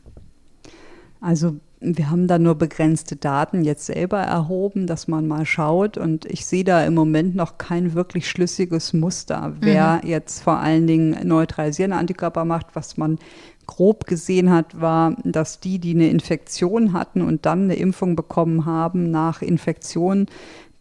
Also wir haben da nur begrenzte Daten jetzt selber erhoben, dass man mal schaut. Und ich sehe da im Moment noch kein wirklich schlüssiges Muster, wer mhm. jetzt vor allen Dingen neutralisierende Antikörper macht. Was man grob gesehen hat, war, dass die, die eine Infektion hatten und dann eine Impfung bekommen haben, nach Infektion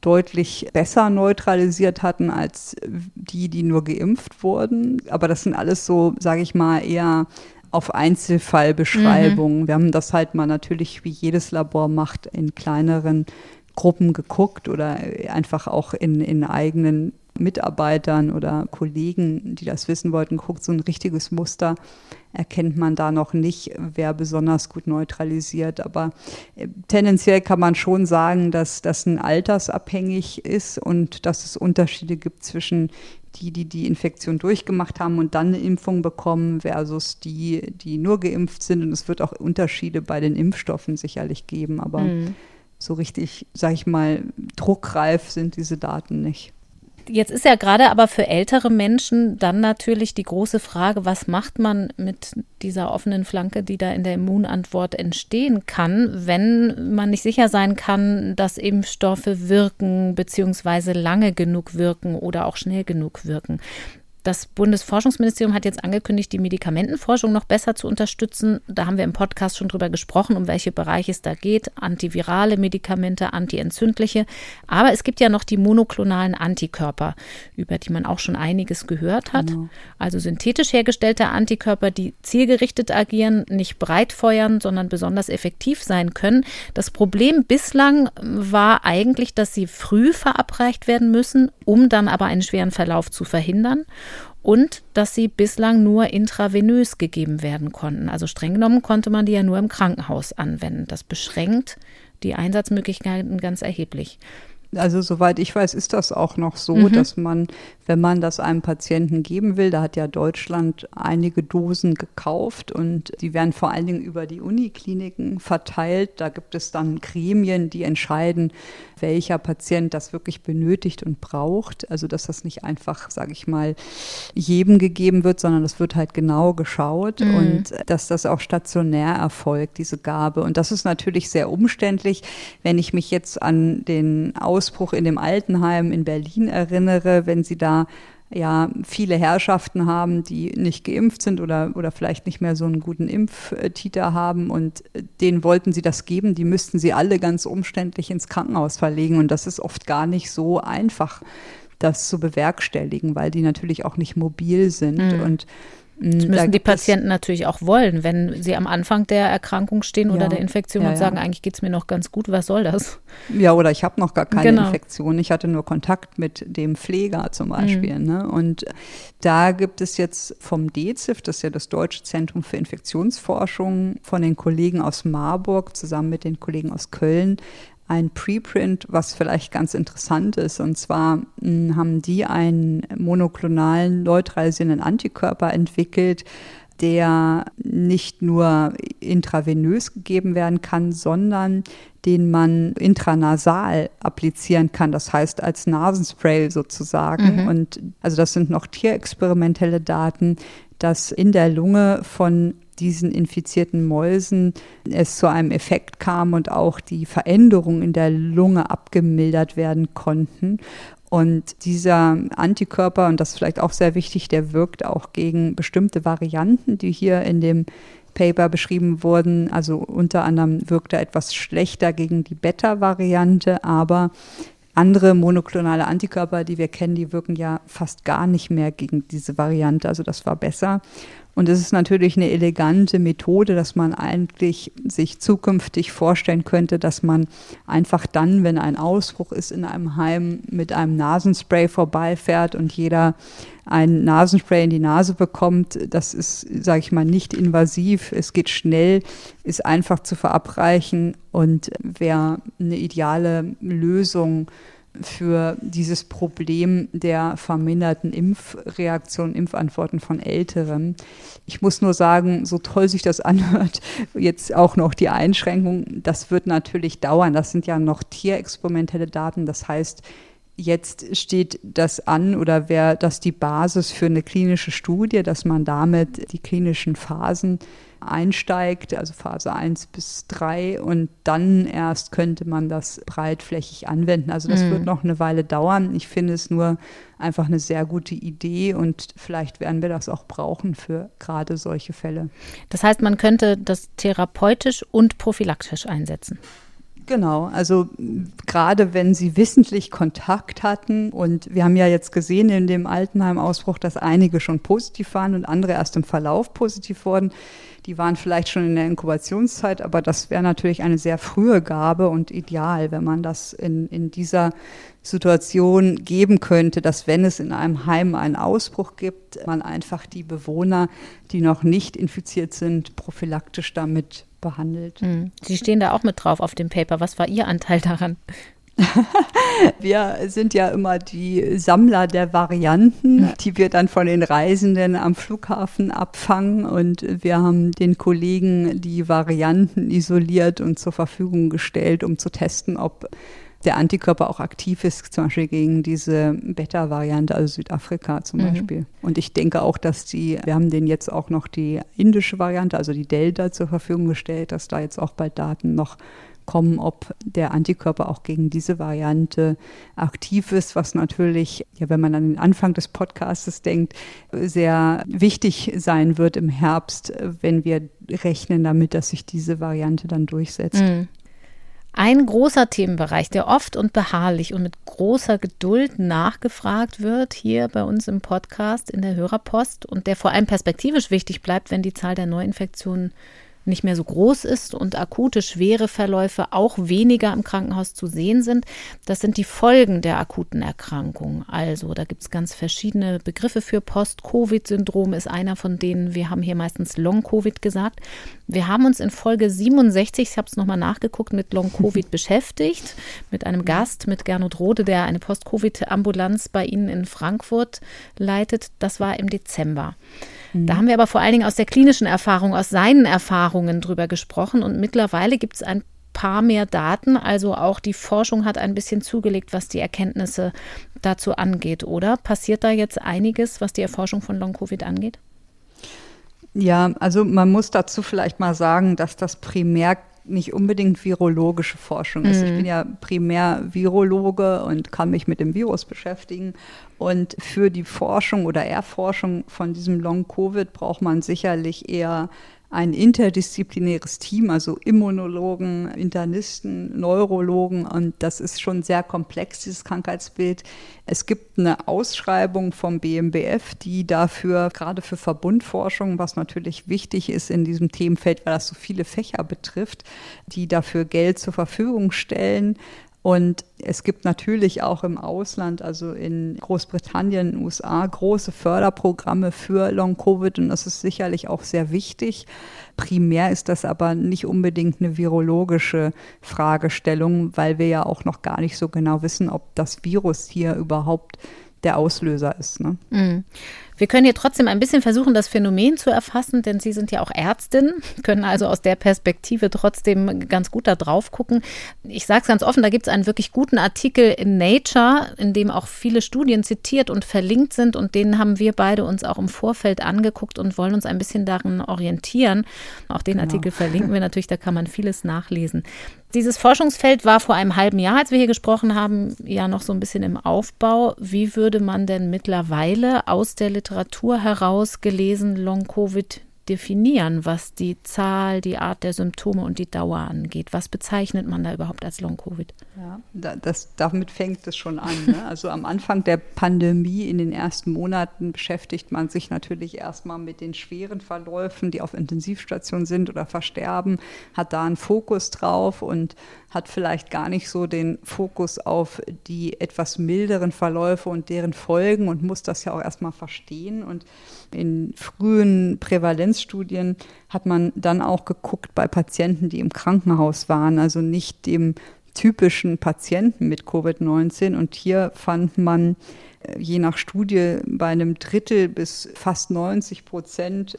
deutlich besser neutralisiert hatten als die, die nur geimpft wurden. Aber das sind alles so, sage ich mal, eher auf Einzelfallbeschreibungen. Mhm. Wir haben das halt mal natürlich, wie jedes Labor macht, in kleineren Gruppen geguckt oder einfach auch in, in eigenen Mitarbeitern oder Kollegen, die das wissen wollten, guckt, so ein richtiges Muster erkennt man da noch nicht, wer besonders gut neutralisiert. Aber äh, tendenziell kann man schon sagen, dass das ein altersabhängig ist und dass es Unterschiede gibt zwischen die, die die Infektion durchgemacht haben und dann eine Impfung bekommen, versus die, die nur geimpft sind. Und es wird auch Unterschiede bei den Impfstoffen sicherlich geben, aber mhm. so richtig, sag ich mal, druckreif sind diese Daten nicht. Jetzt ist ja gerade aber für ältere Menschen dann natürlich die große Frage, was macht man mit dieser offenen Flanke, die da in der Immunantwort entstehen kann, wenn man nicht sicher sein kann, dass Impfstoffe wirken bzw. lange genug wirken oder auch schnell genug wirken. Das Bundesforschungsministerium hat jetzt angekündigt, die Medikamentenforschung noch besser zu unterstützen. Da haben wir im Podcast schon drüber gesprochen, um welche Bereiche es da geht. Antivirale Medikamente, antientzündliche. Aber es gibt ja noch die monoklonalen Antikörper, über die man auch schon einiges gehört hat. Genau. Also synthetisch hergestellte Antikörper, die zielgerichtet agieren, nicht breit feuern, sondern besonders effektiv sein können. Das Problem bislang war eigentlich, dass sie früh verabreicht werden müssen, um dann aber einen schweren Verlauf zu verhindern und dass sie bislang nur intravenös gegeben werden konnten. Also streng genommen konnte man die ja nur im Krankenhaus anwenden. Das beschränkt die Einsatzmöglichkeiten ganz erheblich. Also soweit ich weiß, ist das auch noch so, mhm. dass man, wenn man das einem Patienten geben will, da hat ja Deutschland einige Dosen gekauft und die werden vor allen Dingen über die Unikliniken verteilt. Da gibt es dann Gremien, die entscheiden, welcher Patient das wirklich benötigt und braucht. Also dass das nicht einfach, sage ich mal, jedem gegeben wird, sondern das wird halt genau geschaut mhm. und dass das auch stationär erfolgt, diese Gabe. Und das ist natürlich sehr umständlich, wenn ich mich jetzt an den Ausbruch in dem Altenheim in Berlin erinnere, wenn Sie da ja viele Herrschaften haben, die nicht geimpft sind oder, oder vielleicht nicht mehr so einen guten Impftiter haben und denen wollten sie das geben, die müssten sie alle ganz umständlich ins Krankenhaus verlegen und das ist oft gar nicht so einfach, das zu bewerkstelligen, weil die natürlich auch nicht mobil sind mhm. und Das müssen die Patienten natürlich auch wollen, wenn sie am Anfang der Erkrankung stehen oder ja, der Infektion ja, und sagen, ja. eigentlich geht es mir noch ganz gut, was soll das? Ja, oder ich habe noch gar keine genau. Infektion, ich hatte nur Kontakt mit dem Pfleger zum Beispiel. Mhm. Ne? Und da gibt es jetzt vom DEZIF, das ist ja das Deutsche Zentrum für Infektionsforschung, von den Kollegen aus Marburg zusammen mit den Kollegen aus Köln ein Preprint, was vielleicht ganz interessant ist. Und zwar mh, hm, haben die einen monoklonalen neutralisierenden Antikörper entwickelt, der nicht nur intravenös gegeben werden kann, sondern den man intranasal applizieren kann, das heißt als Nasenspray sozusagen. Mhm. Und also das sind noch tierexperimentelle Daten, dass in der Lunge von diesen infizierten Mäusen es zu einem Effekt kam und auch die Veränderungen in der Lunge abgemildert werden konnten. Und dieser Antikörper, und das ist vielleicht auch sehr wichtig, der wirkt auch gegen bestimmte Varianten, die hier in dem Paper beschrieben wurden. Also unter anderem wirkt er etwas schlechter gegen die Beta-Variante, aber andere monoklonale Antikörper, die wir kennen, die wirken ja fast gar nicht mehr gegen diese Variante. Also das war besser. Und es ist natürlich eine elegante Methode, dass man eigentlich sich zukünftig vorstellen könnte, dass man einfach dann, wenn ein Ausbruch ist in einem Heim, mit einem Nasenspray vorbeifährt und jeder ein Nasenspray in die Nase bekommt. Das ist, sage ich mal, nicht invasiv. Es geht schnell, ist einfach zu verabreichen und wäre eine ideale Lösung für dieses Problem der verminderten Impfreaktionen, Impfantworten von Älteren. Ich muss nur sagen, so toll sich das anhört, jetzt auch noch die Einschränkung, das wird natürlich dauern. Das sind ja noch tierexperimentelle Daten. Das heißt, jetzt steht das an oder wäre das die Basis für eine klinische Studie, dass man damit die klinischen Phasen einsteigt, also Phase 1 bis 3 und dann erst könnte man das breitflächig anwenden. Also das mhm. wird noch eine Weile dauern. Ich finde es nur einfach eine sehr gute Idee und vielleicht werden wir das auch brauchen für gerade solche Fälle. Das heißt, man könnte das therapeutisch und prophylaktisch einsetzen. Genau, also gerade wenn sie wissentlich Kontakt hatten und wir haben ja jetzt gesehen in dem Altenheim-Ausbruch, dass einige schon positiv waren und andere erst im Verlauf positiv wurden. Die waren vielleicht schon in der Inkubationszeit, aber das wäre natürlich eine sehr frühe Gabe und ideal, wenn man das in, in dieser Situation geben könnte, dass wenn es in einem Heim einen Ausbruch gibt, man einfach die Bewohner, die noch nicht infiziert sind, prophylaktisch damit behandelt. Hm. Sie stehen da auch mit drauf auf dem Paper. Was war Ihr Anteil daran? wir sind ja immer die Sammler der Varianten, die wir dann von den Reisenden am Flughafen abfangen. Und wir haben den Kollegen die Varianten isoliert und zur Verfügung gestellt, um zu testen, ob der Antikörper auch aktiv ist, zum Beispiel gegen diese Beta-Variante, also Südafrika zum mhm. Beispiel. Und ich denke auch, dass die, wir haben denen jetzt auch noch die indische Variante, also die Delta zur Verfügung gestellt, dass da jetzt auch bald Daten noch kommen, ob der Antikörper auch gegen diese Variante aktiv ist, was natürlich, ja, wenn man an den Anfang des Podcasts denkt, sehr wichtig sein wird im Herbst, wenn wir rechnen damit, dass sich diese Variante dann durchsetzt. Mhm. Ein großer Themenbereich, der oft und beharrlich und mit großer Geduld nachgefragt wird hier bei uns im Podcast in der Hörerpost und der vor allem perspektivisch wichtig bleibt, wenn die Zahl der Neuinfektionen nicht mehr so groß ist und akute schwere Verläufe auch weniger im Krankenhaus zu sehen sind. Das sind die Folgen der akuten Erkrankung. Also da gibt es ganz verschiedene Begriffe für. Post-Covid-Syndrom ist einer von denen. Wir haben hier meistens Long-Covid gesagt. Wir haben uns in Folge 67, ich habe es nochmal nachgeguckt, mit Long-Covid beschäftigt, mit einem Gast, mit Gernot Rode, der eine Post-Covid-Ambulanz bei Ihnen in Frankfurt leitet. Das war im Dezember. Da haben wir aber vor allen Dingen aus der klinischen Erfahrung, aus seinen Erfahrungen drüber gesprochen. Und mittlerweile gibt es ein paar mehr Daten. Also auch die Forschung hat ein bisschen zugelegt, was die Erkenntnisse dazu angeht, oder? Passiert da jetzt einiges, was die Erforschung von Long-Covid angeht? Ja, also man muss dazu vielleicht mal sagen, dass das primär nicht unbedingt virologische Forschung ist. Mhm. Ich bin ja primär Virologe und kann mich mit dem Virus beschäftigen. Und für die Forschung oder Erforschung von diesem Long-Covid braucht man sicherlich eher ein interdisziplinäres Team, also Immunologen, Internisten, Neurologen. Und das ist schon sehr komplex, dieses Krankheitsbild. Es gibt eine Ausschreibung vom BMBF, die dafür, gerade für Verbundforschung, was natürlich wichtig ist in diesem Themenfeld, weil das so viele Fächer betrifft, die dafür Geld zur Verfügung stellen. Und es gibt natürlich auch im Ausland, also in Großbritannien, in den USA, große Förderprogramme für Long-Covid und das ist sicherlich auch sehr wichtig. Primär ist das aber nicht unbedingt eine virologische Fragestellung, weil wir ja auch noch gar nicht so genau wissen, ob das Virus hier überhaupt der Auslöser ist. Ne? Mhm. Wir können hier trotzdem ein bisschen versuchen, das Phänomen zu erfassen, denn Sie sind ja auch Ärztin, können also aus der Perspektive trotzdem ganz gut da drauf gucken. Ich sage es ganz offen, da gibt es einen wirklich guten Artikel in Nature, in dem auch viele Studien zitiert und verlinkt sind und den haben wir beide uns auch im Vorfeld angeguckt und wollen uns ein bisschen darin orientieren. Auch den genau. Artikel verlinken wir natürlich, da kann man vieles nachlesen. Dieses Forschungsfeld war vor einem halben Jahr, als wir hier gesprochen haben, ja noch so ein bisschen im Aufbau. Wie würde man denn mittlerweile aus der Literatur heraus gelesen Long-Covid definieren, was die Zahl, die Art der Symptome und die Dauer angeht? Was bezeichnet man da überhaupt als Long-Covid? Ja, das, damit fängt es schon an. Ne? Also am Anfang der Pandemie, in den ersten Monaten, beschäftigt man sich natürlich erstmal mit den schweren Verläufen, die auf Intensivstationen sind oder versterben, hat da einen Fokus drauf und hat vielleicht gar nicht so den Fokus auf die etwas milderen Verläufe und deren Folgen und muss das ja auch erstmal verstehen. Und in frühen Prävalenzstudien hat man dann auch geguckt bei Patienten, die im Krankenhaus waren, also nicht dem typischen Patienten mit Covid-19. Und hier fand man äh, je nach Studie bei einem Drittel bis fast 90 Prozent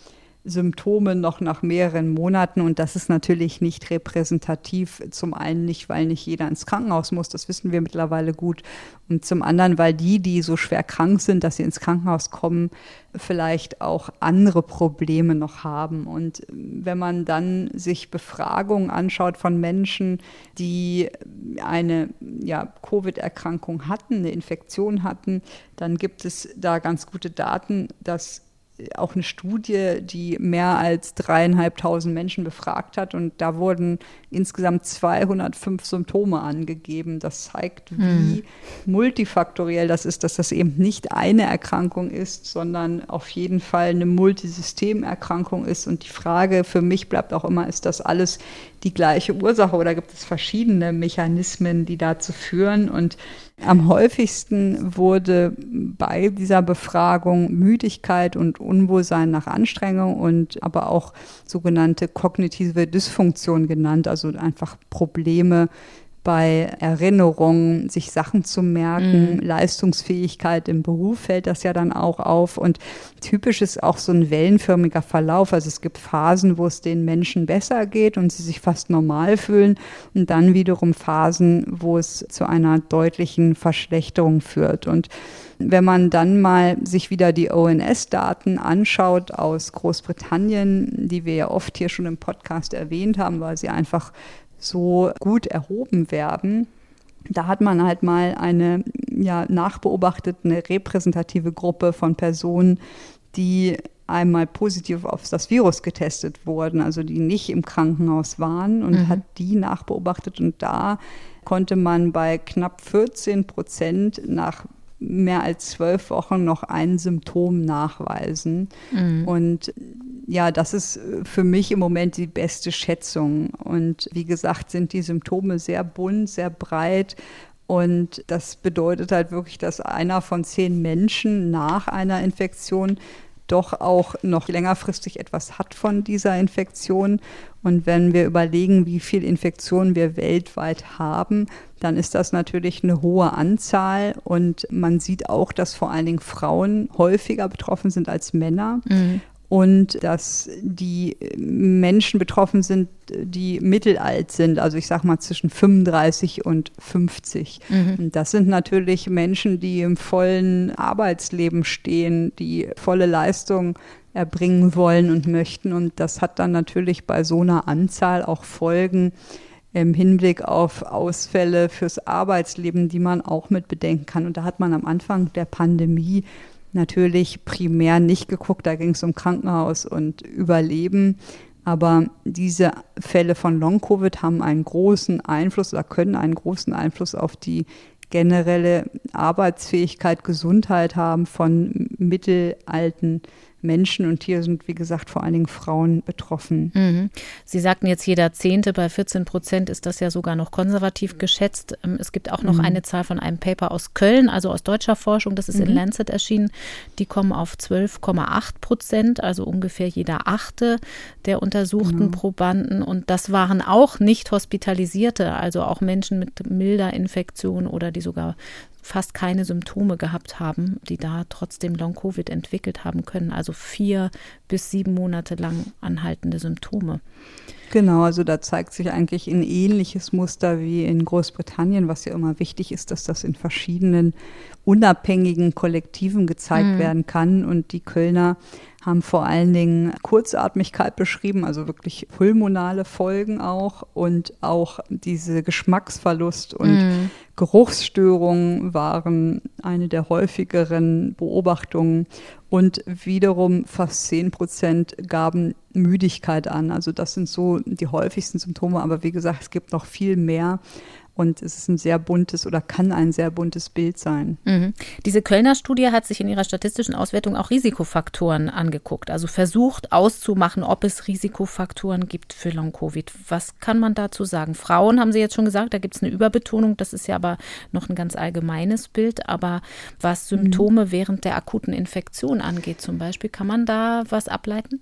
Symptome noch nach mehreren Monaten. Und das ist natürlich nicht repräsentativ. Zum einen nicht, weil nicht jeder ins Krankenhaus muss, das wissen wir mittlerweile gut. Und zum anderen, weil die, die so schwer krank sind, dass sie ins Krankenhaus kommen, vielleicht auch andere Probleme noch haben. Und wenn man dann sich Befragungen anschaut von Menschen, die eine ja, Covid-Erkrankung hatten, eine Infektion hatten, dann gibt es da ganz gute Daten, dass auch eine Studie, die mehr als dreieinhalbtausend Menschen befragt hat und da wurden insgesamt 205 Symptome angegeben. Das zeigt, wie hm. multifaktoriell das ist, dass das eben nicht eine Erkrankung ist, sondern auf jeden Fall eine Multisystemerkrankung ist. Und die Frage für mich bleibt auch immer, ist das alles die gleiche Ursache oder gibt es verschiedene Mechanismen, die dazu führen? Und am häufigsten wurde bei dieser Befragung Müdigkeit und Unwohlsein nach Anstrengung und aber auch sogenannte kognitive Dysfunktion genannt, also einfach Probleme bei Erinnerungen, sich Sachen zu merken, mhm. Leistungsfähigkeit im Beruf fällt das ja dann auch auf. Und typisch ist auch so ein wellenförmiger Verlauf. Also es gibt Phasen, wo es den Menschen besser geht und sie sich fast normal fühlen und dann wiederum Phasen, wo es zu einer deutlichen Verschlechterung führt. Und wenn man dann mal sich wieder die ONS-Daten anschaut aus Großbritannien, die wir ja oft hier schon im Podcast erwähnt haben, weil sie einfach so gut erhoben werden, da hat man halt mal eine ja, nachbeobachtete, eine repräsentative Gruppe von Personen, die einmal positiv auf das Virus getestet wurden, also die nicht im Krankenhaus waren und mhm. hat die nachbeobachtet und da konnte man bei knapp 14 Prozent nach mehr als zwölf Wochen noch ein Symptom nachweisen. Mhm. Und ja, das ist für mich im Moment die beste Schätzung. Und wie gesagt, sind die Symptome sehr bunt, sehr breit. Und das bedeutet halt wirklich, dass einer von zehn Menschen nach einer Infektion doch auch noch längerfristig etwas hat von dieser Infektion. Und wenn wir überlegen, wie viele Infektionen wir weltweit haben, dann ist das natürlich eine hohe Anzahl. Und man sieht auch, dass vor allen Dingen Frauen häufiger betroffen sind als Männer. Mhm und dass die Menschen betroffen sind, die mittelalt sind, also ich sage mal zwischen 35 und 50. Mhm. Und das sind natürlich Menschen, die im vollen Arbeitsleben stehen, die volle Leistung erbringen wollen und möchten. Und das hat dann natürlich bei so einer Anzahl auch Folgen im Hinblick auf Ausfälle fürs Arbeitsleben, die man auch mit bedenken kann. Und da hat man am Anfang der Pandemie natürlich primär nicht geguckt, da ging es um Krankenhaus und Überleben, Aber diese Fälle von Long-Covid haben einen großen Einfluss oder können einen großen Einfluss auf die generelle Arbeitsfähigkeit, Gesundheit haben von mittelalten Menschen und hier sind, wie gesagt, vor allen Dingen Frauen betroffen. Mhm. Sie sagten jetzt jeder Zehnte, bei 14 Prozent ist das ja sogar noch konservativ geschätzt. Ähm, es gibt auch noch mhm. eine Zahl von einem Paper aus Köln, also aus deutscher Forschung, das ist mhm. in Lancet erschienen. Die kommen auf 12,8 Prozent, also ungefähr jeder Achte der untersuchten genau. Probanden. Und das waren auch nicht Hospitalisierte, also auch Menschen mit milder Infektion oder die sogar fast keine Symptome gehabt haben, die da trotzdem Long-Covid entwickelt haben können. Also vier bis sieben Monate lang anhaltende Symptome. Genau, also da zeigt sich eigentlich ein ähnliches Muster wie in Großbritannien, was ja immer wichtig ist, dass das in verschiedenen unabhängigen Kollektiven gezeigt mhm. werden kann. Und die Kölner haben vor allen Dingen Kurzatmigkeit beschrieben, also wirklich pulmonale Folgen auch und auch diese Geschmacksverlust und mm. Geruchsstörungen waren eine der häufigeren Beobachtungen und wiederum fast 10 Prozent gaben Müdigkeit an. Also das sind so die häufigsten Symptome, aber wie gesagt, es gibt noch viel mehr. Und es ist ein sehr buntes oder kann ein sehr buntes Bild sein. Mhm. Diese Kölner Studie hat sich in ihrer statistischen Auswertung auch Risikofaktoren angeguckt, also versucht auszumachen, ob es Risikofaktoren gibt für Long-Covid. Was kann man dazu sagen? Frauen haben Sie jetzt schon gesagt, da gibt es eine Überbetonung, das ist ja aber noch ein ganz allgemeines Bild. Aber was Symptome mhm. während der akuten Infektion angeht, zum Beispiel, kann man da was ableiten?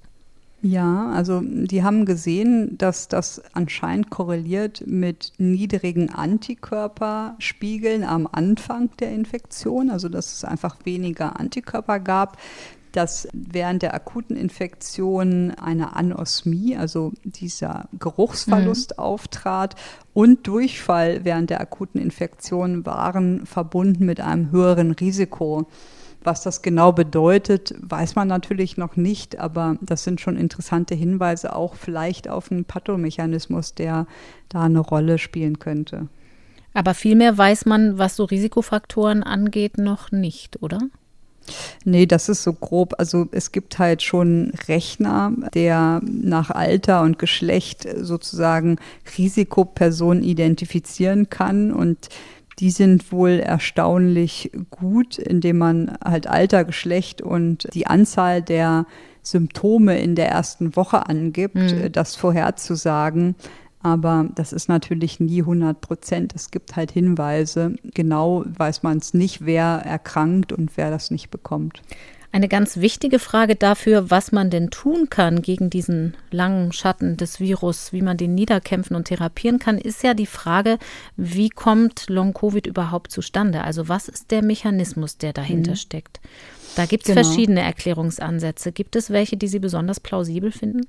Ja, also die haben gesehen, dass das anscheinend korreliert mit niedrigen Antikörperspiegeln am Anfang der Infektion, also dass es einfach weniger Antikörper gab, dass während der akuten Infektion eine Anosmie, also dieser Geruchsverlust mhm. auftrat und Durchfall während der akuten Infektion waren verbunden mit einem höheren Risiko was das genau bedeutet, weiß man natürlich noch nicht, aber das sind schon interessante Hinweise auch vielleicht auf einen Pathomechanismus, der da eine Rolle spielen könnte. Aber vielmehr weiß man, was so Risikofaktoren angeht, noch nicht, oder? Nee, das ist so grob. Also es gibt halt schon Rechner, der nach Alter und Geschlecht sozusagen Risikopersonen identifizieren kann und die sind wohl erstaunlich gut, indem man halt Alter, Geschlecht und die Anzahl der Symptome in der ersten Woche angibt, mhm. das vorherzusagen. Aber das ist natürlich nie 100 Prozent. Es gibt halt Hinweise. Genau weiß man es nicht, wer erkrankt und wer das nicht bekommt. Eine ganz wichtige Frage dafür, was man denn tun kann gegen diesen langen Schatten des Virus, wie man den niederkämpfen und therapieren kann, ist ja die Frage, wie kommt Long-Covid überhaupt zustande? Also was ist der Mechanismus, der dahinter mhm. steckt? Da gibt es genau. verschiedene Erklärungsansätze. Gibt es welche, die Sie besonders plausibel finden?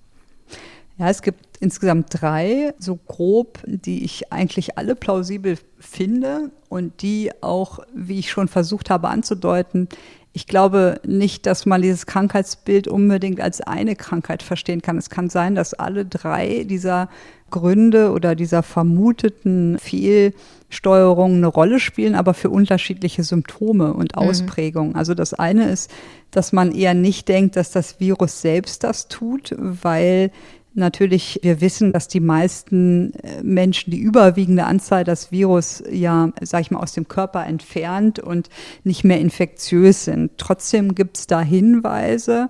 Ja, es gibt insgesamt drei, so grob, die ich eigentlich alle plausibel finde und die auch, wie ich schon versucht habe anzudeuten, ich glaube nicht, dass man dieses Krankheitsbild unbedingt als eine Krankheit verstehen kann. Es kann sein, dass alle drei dieser Gründe oder dieser vermuteten Fehlsteuerungen eine Rolle spielen, aber für unterschiedliche Symptome und mhm. Ausprägungen. Mhm. Also das eine ist, dass man eher nicht denkt, dass das Virus selbst das tut, weil Natürlich, wir wissen, dass die meisten äh, Menschen, die überwiegende Anzahl das Virus ja, sag ich mal, aus dem Körper entfernt und nicht mehr infektiös sind. Trotzdem gibt es da Hinweise,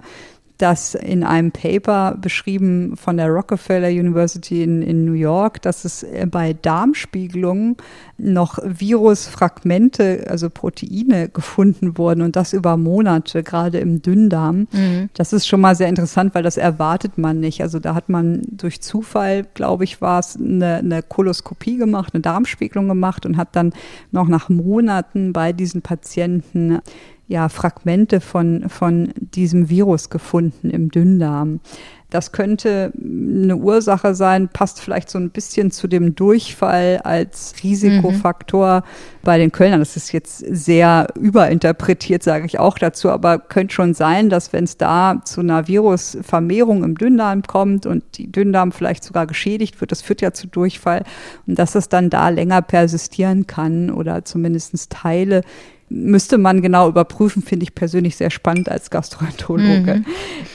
dass in einem Paper beschrieben von der Rockefeller University in, in New York, dass es äh, bei Darmspiegelungen noch Virusfragmente, also Proteine gefunden wurden und das über Monate, gerade im Dünndarm. Mhm. Das ist schon mal sehr interessant, weil das erwartet man nicht. Also da hat man durch Zufall, glaube ich, war es eine, eine Koloskopie gemacht, eine Darmspiegelung gemacht und hat dann noch nach Monaten bei diesen Patienten ja, Fragmente von, von diesem Virus gefunden im Dünndarm. Das könnte eine Ursache sein, passt vielleicht so ein bisschen zu dem Durchfall als Risikofaktor mhm. bei den Kölnern. Das ist jetzt sehr überinterpretiert, sage ich auch dazu, aber könnte schon sein, dass wenn es da zu einer Virusvermehrung im Dünndarm kommt und die Dünndarm vielleicht sogar geschädigt wird, das führt ja zu Durchfall und dass es dann da länger persistieren kann oder zumindest Teile müsste man genau überprüfen, finde ich persönlich sehr spannend als Gastroenterologe. Mhm.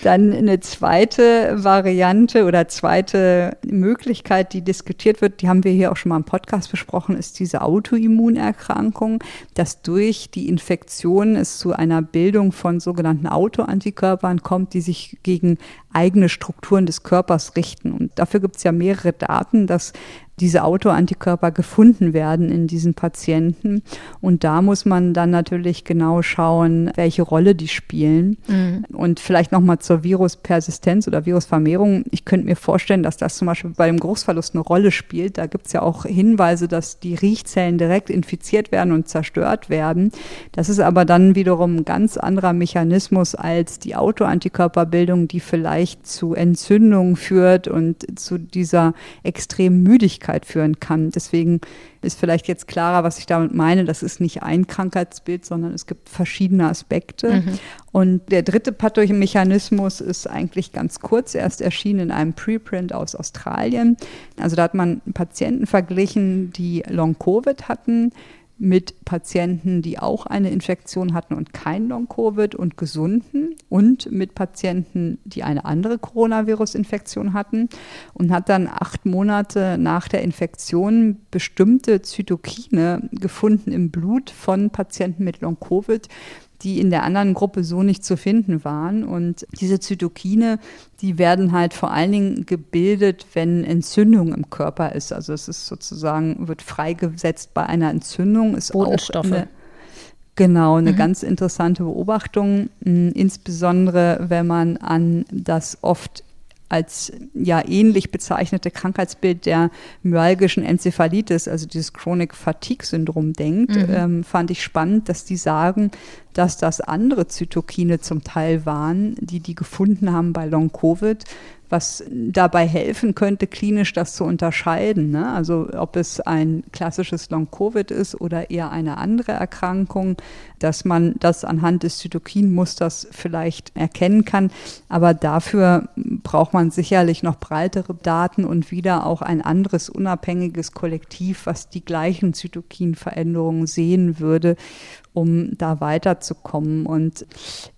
Dann eine zweite Variante oder zweite Möglichkeit, die diskutiert wird, die haben wir hier auch schon mal im Podcast besprochen, ist diese Autoimmunerkrankung, dass durch die Infektion es zu einer Bildung von sogenannten Autoantikörpern kommt, die sich gegen eigene Strukturen des Körpers richten. Und dafür gibt es ja mehrere Daten, dass diese Autoantikörper gefunden werden in diesen Patienten. Und da muss man dann natürlich genau schauen, welche Rolle die spielen. Mhm. Und vielleicht nochmal zur Viruspersistenz oder Virusvermehrung. Ich könnte mir vorstellen, dass das zum Beispiel bei dem Großverlust eine Rolle spielt. Da gibt es ja auch Hinweise, dass die Riechzellen direkt infiziert werden und zerstört werden. Das ist aber dann wiederum ein ganz anderer Mechanismus als die Autoantikörperbildung, die vielleicht zu Entzündungen führt und zu dieser extremen Müdigkeit Möglichkeit führen kann. Deswegen ist vielleicht jetzt klarer, was ich damit meine. Das ist nicht ein Krankheitsbild, sondern es gibt verschiedene Aspekte. Mhm. Und der dritte Pathomechanismus ist eigentlich ganz kurz erst erschienen in einem Preprint aus Australien. Also da hat man Patienten verglichen, die Long-Covid hatten mit Patienten, die auch eine Infektion hatten und kein Long-Covid und gesunden und mit Patienten, die eine andere Coronavirus-Infektion hatten und hat dann acht Monate nach der Infektion bestimmte Zytokine gefunden im Blut von Patienten mit Long-Covid, die in der anderen Gruppe so nicht zu finden waren. Und diese Zytokine, die werden halt vor allen Dingen gebildet, wenn Entzündung im Körper ist. Also es ist sozusagen, wird freigesetzt bei einer Entzündung. Ist Botenstoffe. Auch eine, Genau, eine mhm. ganz interessante Beobachtung, insbesondere wenn man an das oft als ja ähnlich bezeichnete Krankheitsbild der myalgischen Enzephalitis, also dieses Chronic Fatigue Syndrom denkt, mhm. ähm, fand ich spannend, dass die sagen, dass das andere Zytokine zum Teil waren, die die gefunden haben bei Long Covid, was dabei helfen könnte, klinisch das zu unterscheiden. Ne? Also ob es ein klassisches Long-Covid ist oder eher eine andere Erkrankung, dass man das anhand des Zytokinmusters vielleicht erkennen kann. Aber dafür braucht man sicherlich noch breitere Daten und wieder auch ein anderes unabhängiges Kollektiv, was die gleichen Zytokinveränderungen sehen würde um da weiterzukommen. Und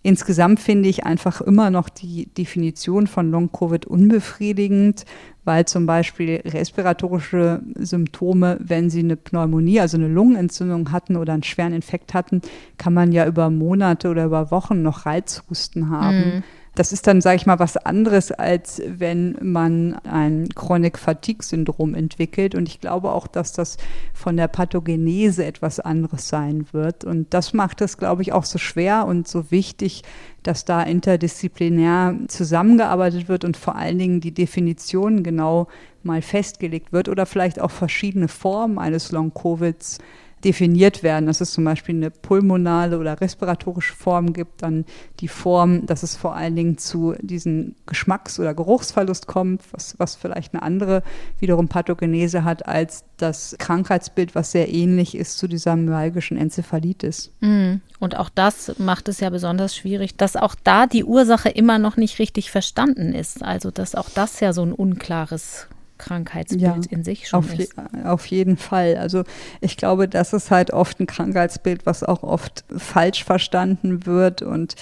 insgesamt finde ich einfach immer noch die Definition von Long-Covid unbefriedigend, weil zum Beispiel respiratorische Symptome, wenn sie eine Pneumonie, also eine Lungenentzündung hatten oder einen schweren Infekt hatten, kann man ja über Monate oder über Wochen noch Reizhusten haben. Mhm. Das ist dann, sage ich mal, was anderes, als wenn man ein Chronic Fatigue Syndrom entwickelt. Und ich glaube auch, dass das von der Pathogenese etwas anderes sein wird. Und das macht es, glaube ich, auch so schwer und so wichtig, dass da interdisziplinär zusammengearbeitet wird und vor allen Dingen die Definition genau mal festgelegt wird oder vielleicht auch verschiedene Formen eines Long-Covids definiert werden, dass es zum Beispiel eine pulmonale oder respiratorische Form gibt, dann die Form, dass es vor allen Dingen zu diesem Geschmacks- oder Geruchsverlust kommt, was, was vielleicht eine andere wiederum Pathogenese hat als das Krankheitsbild, was sehr ähnlich ist zu dieser myalgischen Enzephalitis. Mhm. Und auch das macht es ja besonders schwierig, dass auch da die Ursache immer noch nicht richtig verstanden ist. Also dass auch das ja so ein unklares Krankheitsbild ja, in sich schon auf ist. Je, auf jeden Fall. Also ich glaube, das ist halt oft ein Krankheitsbild, was auch oft falsch verstanden wird und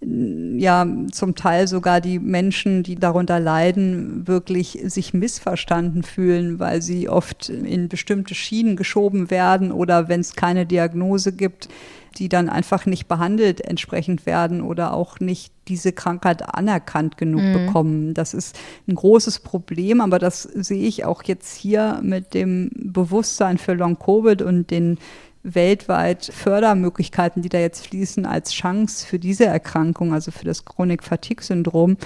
ja, zum Teil sogar die Menschen, die darunter leiden, wirklich sich missverstanden fühlen, weil sie oft in bestimmte Schienen geschoben werden oder wenn es keine Diagnose gibt, die dann einfach nicht behandelt entsprechend werden oder auch nicht diese Krankheit anerkannt genug mhm. bekommen. Das ist ein großes Problem, aber das sehe ich auch jetzt hier mit dem Bewusstsein für Long-Covid und den weltweit Fördermöglichkeiten, die da jetzt fließen, als Chance für diese Erkrankung, also für das Chronik-Fatigue-Syndrom,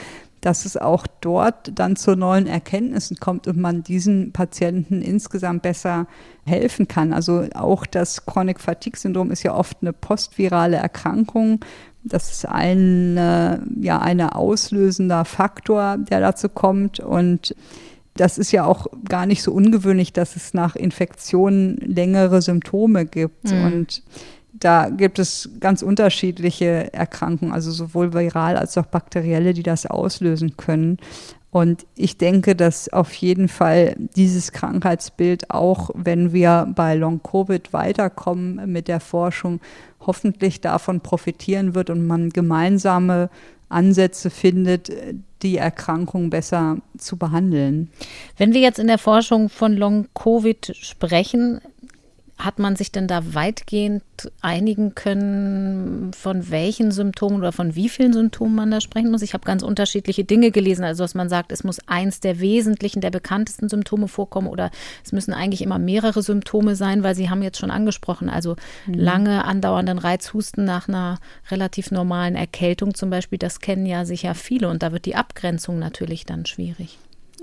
dass es auch dort dann zu neuen Erkenntnissen kommt und man diesen Patienten insgesamt besser helfen kann. Also auch das Chronic Fatigue Syndrom ist ja oft eine postvirale Erkrankung. Das ist ein ja eine auslösender Faktor, der dazu kommt und das ist ja auch gar nicht so ungewöhnlich, dass es nach Infektionen längere Symptome gibt. Mhm. Und da gibt es ganz unterschiedliche Erkrankungen, also sowohl viral als auch bakterielle, die das auslösen können. Und ich denke, dass auf jeden Fall dieses Krankheitsbild auch, wenn wir bei Long-Covid weiterkommen mit der Forschung, hoffentlich davon profitieren wird und man gemeinsame Ansätze findet, die Erkrankung besser zu behandeln. Wenn wir jetzt in der Forschung von Long-Covid sprechen, hat man sich denn da weitgehend einigen können, von welchen Symptomen oder von wie vielen Symptomen man da sprechen muss? Ich habe ganz unterschiedliche Dinge gelesen. Also, dass man sagt, es muss eins der wesentlichen, der bekanntesten Symptome vorkommen oder es müssen eigentlich immer mehrere Symptome sein, weil Sie haben jetzt schon angesprochen, also mhm. lange andauernden Reizhusten nach einer relativ normalen Erkältung zum Beispiel, das kennen ja sicher viele und da wird die Abgrenzung natürlich dann schwierig.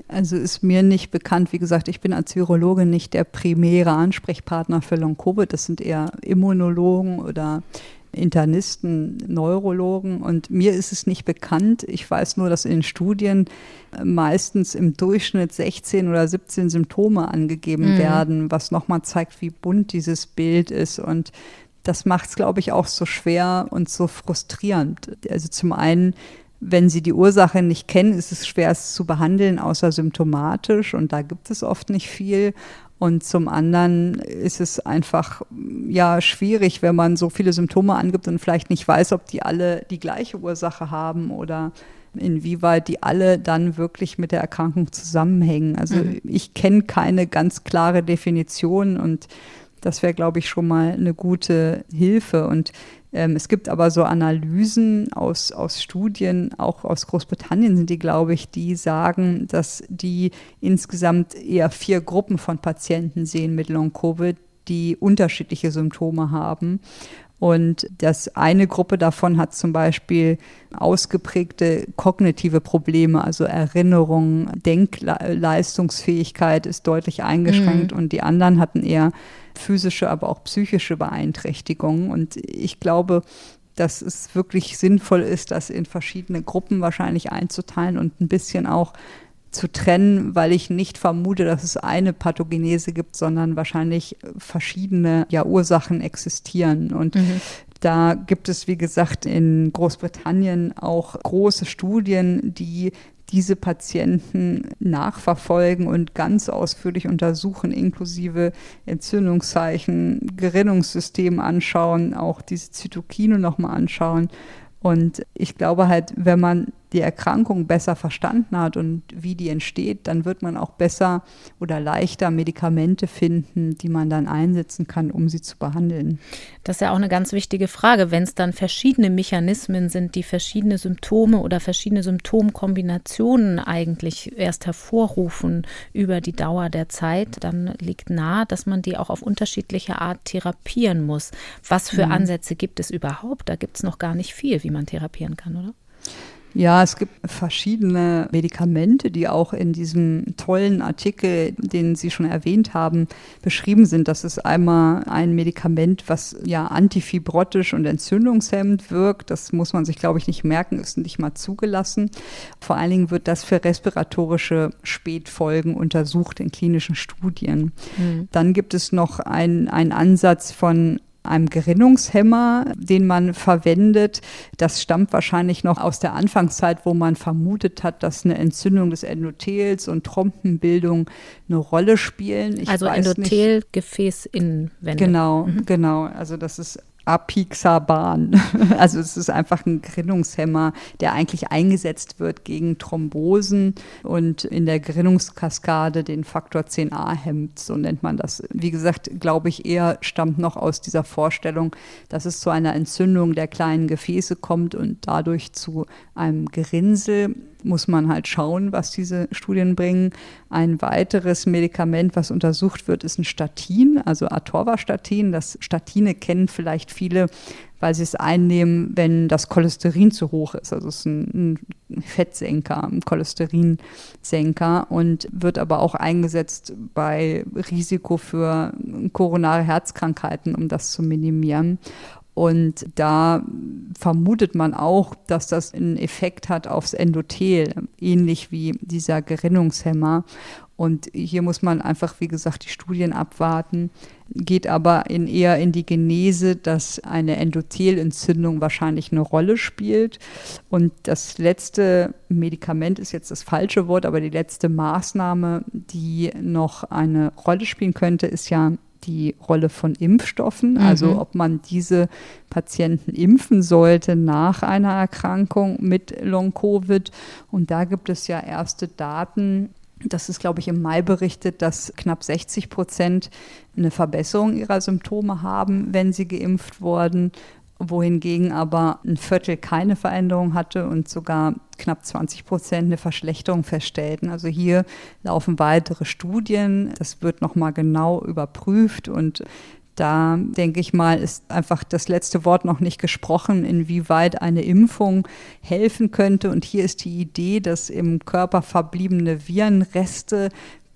Also ist mir nicht bekannt, wie gesagt, ich bin als Virologe nicht der primäre Ansprechpartner für Long-Covid. Das sind eher Immunologen oder Internisten, Neurologen und mir ist es nicht bekannt. Ich weiß nur, dass in den Studien meistens im Durchschnitt 16 oder 17 Symptome angegeben mhm. werden, was nochmal zeigt, wie bunt dieses Bild ist und das macht es, glaube ich, auch so schwer und so frustrierend. Also zum einen wenn Sie die Ursache nicht kennen, ist es schwer, es zu behandeln, außer symptomatisch. Und da gibt es oft nicht viel. Und zum anderen ist es einfach ja schwierig, wenn man so viele Symptome angibt und vielleicht nicht weiß, ob die alle die gleiche Ursache haben oder inwieweit die alle dann wirklich mit der Erkrankung zusammenhängen. Also mhm. ich kenne keine ganz klare Definition und das wäre, glaube ich, schon mal eine gute Hilfe. Und es gibt aber so Analysen aus, aus Studien, auch aus Großbritannien sind die, glaube ich, die sagen, dass die insgesamt eher vier Gruppen von Patienten sehen mit Long-Covid, die unterschiedliche Symptome haben. Und das eine Gruppe davon hat zum Beispiel ausgeprägte kognitive Probleme, also Erinnerung, Denkleistungsfähigkeit ist deutlich eingeschränkt mhm. und die anderen hatten eher physische, aber auch psychische Beeinträchtigungen. Und ich glaube, dass es wirklich sinnvoll ist, das in verschiedene Gruppen wahrscheinlich einzuteilen und ein bisschen auch zu trennen, weil ich nicht vermute, dass es eine Pathogenese gibt, sondern wahrscheinlich verschiedene ja, Ursachen existieren. Und mhm. Da gibt es, wie gesagt, in Großbritannien auch große Studien, die diese Patienten nachverfolgen und ganz ausführlich untersuchen, inklusive Entzündungszeichen, Gerinnungssystem anschauen, auch diese Zytokine nochmal anschauen. Und ich glaube halt, wenn man die Erkrankung besser verstanden hat und wie die entsteht, dann wird man auch besser oder leichter Medikamente finden, die man dann einsetzen kann, um sie zu behandeln. Das ist ja auch eine ganz wichtige Frage. Wenn es dann verschiedene Mechanismen sind, die verschiedene Symptome oder verschiedene Symptomkombinationen eigentlich erst hervorrufen über die Dauer der Zeit, dann liegt nahe, dass man die auch auf unterschiedliche Art therapieren muss. Was für mhm. Ansätze gibt es überhaupt? Da gibt es noch gar nicht viel, wie man therapieren kann, oder? Ja, es gibt verschiedene Medikamente, die auch in diesem tollen Artikel, den Sie schon erwähnt haben, beschrieben sind. Das ist einmal ein Medikament, was ja antifibrotisch und entzündungshemmend wirkt. Das muss man sich, glaube ich, nicht merken, ist nicht mal zugelassen. Vor allen Dingen wird das für respiratorische Spätfolgen untersucht in klinischen Studien. Mhm. Dann gibt es noch einen Ansatz von einem Gerinnungshemmer, den man verwendet. Das stammt wahrscheinlich noch aus der Anfangszeit, wo man vermutet hat, dass eine Entzündung des Endothels und Trompenbildung eine Rolle spielen. Ich also Endothelgefäßinnenwände. Genau, mhm. genau. Also das ist Apixaban. Also es ist einfach ein Gerinnungshemmer, der eigentlich eingesetzt wird gegen Thrombosen und in der Gerinnungskaskade den Faktor 10a hemmt, so nennt man das. Wie gesagt, glaube ich, eher stammt noch aus dieser Vorstellung, dass es zu einer Entzündung der kleinen Gefäße kommt und dadurch zu einem Gerinnsel muss man halt schauen, was diese Studien bringen. Ein weiteres Medikament, was untersucht wird, ist ein Statin, also Atorvastatin. Das Statine kennen vielleicht viele, weil sie es einnehmen, wenn das Cholesterin zu hoch ist. Also es ist ein, Fettsenker, ein Cholesterinsenker und wird aber auch eingesetzt bei Risiko für koronare Herzkrankheiten, um das zu minimieren. Und da vermutet man auch, dass das einen Effekt hat aufs Endothel, ähnlich wie dieser Gerinnungshemmer. Und hier muss man einfach, wie gesagt, die Studien abwarten, geht aber in eher in die Genese, dass eine Endothelentzündung wahrscheinlich eine Rolle spielt. Und das letzte Medikament ist jetzt das falsche Wort, aber die letzte Maßnahme, die noch eine Rolle spielen könnte, ist ja die Rolle von Impfstoffen, mhm. also ob man diese Patienten impfen sollte nach einer Erkrankung mit Long-Covid. Und da gibt es ja erste Daten, das ist, glaube ich, im Mai berichtet, dass knapp 60 Prozent eine Verbesserung ihrer Symptome haben, wenn sie geimpft wurden, wohingegen aber ein Viertel keine Veränderung hatte und sogar knapp 20 Prozent eine Verschlechterung feststellten. Also hier laufen weitere Studien. Das wird nochmal genau überprüft und da denke ich mal, ist einfach das letzte Wort noch nicht gesprochen, inwieweit eine Impfung helfen könnte. Und hier ist die Idee, dass im Körper verbliebene Virenreste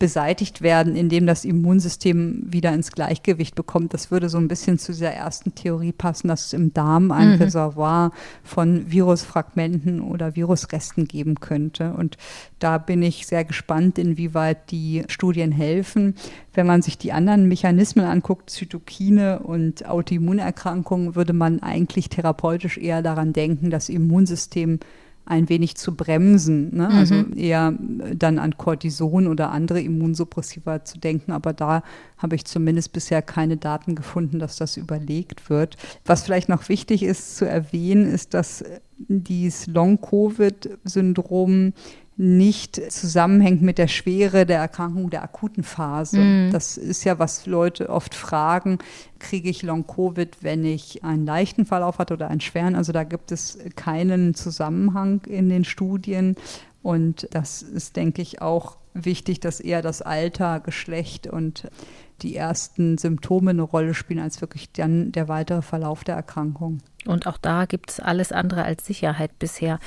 beseitigt werden, indem das Immunsystem wieder ins Gleichgewicht bekommt. Das würde so ein bisschen zu dieser ersten Theorie passen, dass es im Darm ein mhm. Reservoir von Virusfragmenten oder Virusresten geben könnte. Und da bin ich sehr gespannt, inwieweit die Studien helfen. Wenn man sich die anderen Mechanismen anguckt, Zytokine und Autoimmunerkrankungen, würde man eigentlich therapeutisch eher daran denken, das Immunsystem ein wenig zu bremsen. Ne? Also mhm. eher dann an Cortison oder andere Immunsuppressiva zu denken. Aber da habe ich zumindest bisher keine Daten gefunden, dass das überlegt wird. Was vielleicht noch wichtig ist zu erwähnen, ist, dass dieses Long-Covid-Syndrom nicht zusammenhängt mit der Schwere der Erkrankung der akuten Phase. Mhm. Das ist ja, was Leute oft fragen, kriege ich Long-Covid, wenn ich einen leichten Verlauf hatte oder einen schweren? Also da gibt es keinen Zusammenhang in den Studien. Und das ist, denke ich, auch wichtig, dass eher das Alter, Geschlecht und die ersten Symptome eine Rolle spielen, als wirklich dann der weitere Verlauf der Erkrankung. Und auch da gibt es alles andere als Sicherheit bisher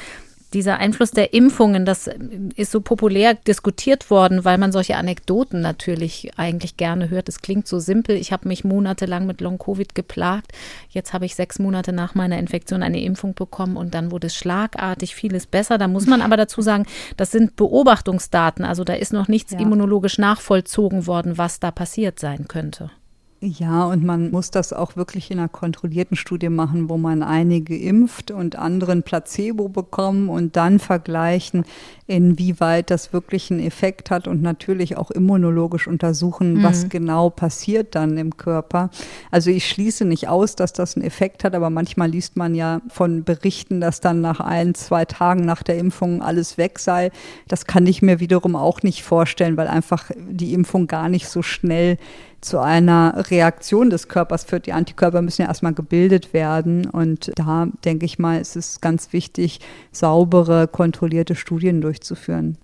dieser Einfluss der Impfungen, das ist so populär diskutiert worden, weil man solche Anekdoten natürlich eigentlich gerne hört. Es klingt so simpel. Ich habe mich monatelang mit Long-Covid geplagt. Jetzt habe ich sechs Monate nach meiner Infektion eine Impfung bekommen und dann wurde es schlagartig vieles besser. Da muss man aber dazu sagen, das sind Beobachtungsdaten. Also da ist noch nichts ja. immunologisch nachvollzogen worden, was da passiert sein könnte. Ja, und man muss das auch wirklich in einer kontrollierten Studie machen, wo man einige impft und anderen Placebo bekommen und dann vergleichen, inwieweit das wirklich einen Effekt hat und natürlich auch immunologisch untersuchen, mhm. was genau passiert dann im Körper. Also ich schließe nicht aus, dass das einen Effekt hat, aber manchmal liest man ja von Berichten, dass dann nach ein, zwei Tagen nach der Impfung alles weg sei. Das kann ich mir wiederum auch nicht vorstellen, weil einfach die Impfung gar nicht so schnell zu einer Reaktion des Körpers führt. Die Antikörper müssen ja erstmal gebildet werden. Und da denke ich mal, ist es ganz wichtig, saubere, kontrollierte Studien durchzuführen.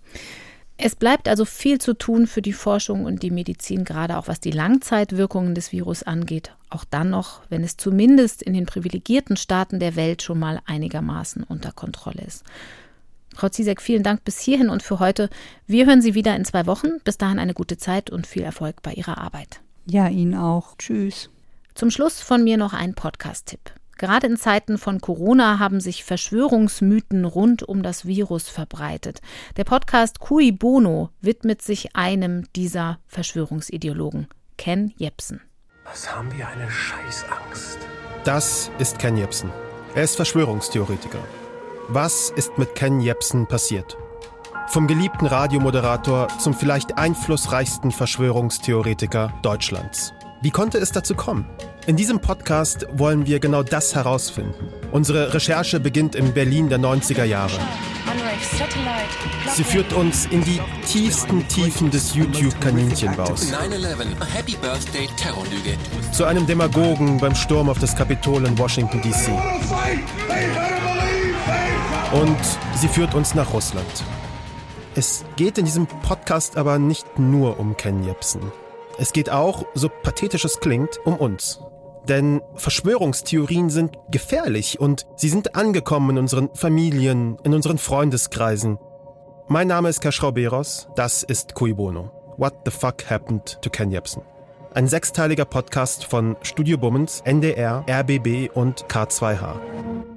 Es bleibt also viel zu tun für die Forschung und die Medizin, gerade auch was die Langzeitwirkungen des Virus angeht. Auch dann noch, wenn es zumindest in den privilegierten Staaten der Welt schon mal einigermaßen unter Kontrolle ist. Frau Ziesek, vielen Dank bis hierhin und für heute. Wir hören Sie wieder in zwei Wochen. Bis dahin eine gute Zeit und viel Erfolg bei Ihrer Arbeit. Ja, Ihnen auch. Tschüss. Zum Schluss von mir noch ein Podcast-Tipp. Gerade in Zeiten von Corona haben sich Verschwörungsmythen rund um das Virus verbreitet. Der Podcast Cui Bono widmet sich einem dieser Verschwörungsideologen, Ken Jepsen. Was haben wir eine Scheißangst? Das ist Ken Jepsen. Er ist Verschwörungstheoretiker. Was ist mit Ken Jepsen passiert? Vom geliebten Radiomoderator zum vielleicht einflussreichsten Verschwörungstheoretiker Deutschlands. Wie konnte es dazu kommen? In diesem Podcast wollen wir genau das herausfinden. Unsere Recherche beginnt in Berlin der 90er Jahre. Sie führt uns in die tiefsten Tiefen des YouTube-Kaninchenbaus. Zu einem Demagogen beim Sturm auf das Kapitol in Washington, D.C. Und sie führt uns nach Russland. Es geht in diesem Podcast aber nicht nur um Ken Jebsen. Es geht auch, so pathetisch es klingt, um uns. Denn Verschwörungstheorien sind gefährlich und sie sind angekommen in unseren Familien, in unseren Freundeskreisen. Mein Name ist Kaschrau Beros, das ist Cui Bono. What the fuck happened to Ken Jebsen? Ein sechsteiliger Podcast von Studio Bummens, NDR, RBB und K2H.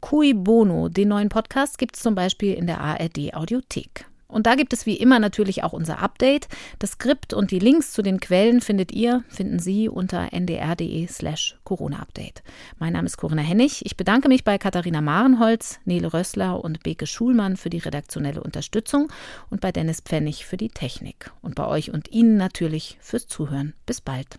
Cui Bono, den neuen Podcast, gibt es zum Beispiel in der ARD Audiothek. Und da gibt es wie immer natürlich auch unser Update. Das Skript und die Links zu den Quellen findet ihr, finden Sie unter ndr.de slash Corona-Update. Mein Name ist Corinna Hennig. Ich bedanke mich bei Katharina Marenholz, Nele Rössler und Beke Schulmann für die redaktionelle Unterstützung und bei Dennis Pfennig für die Technik. Und bei euch und Ihnen natürlich fürs Zuhören. Bis bald.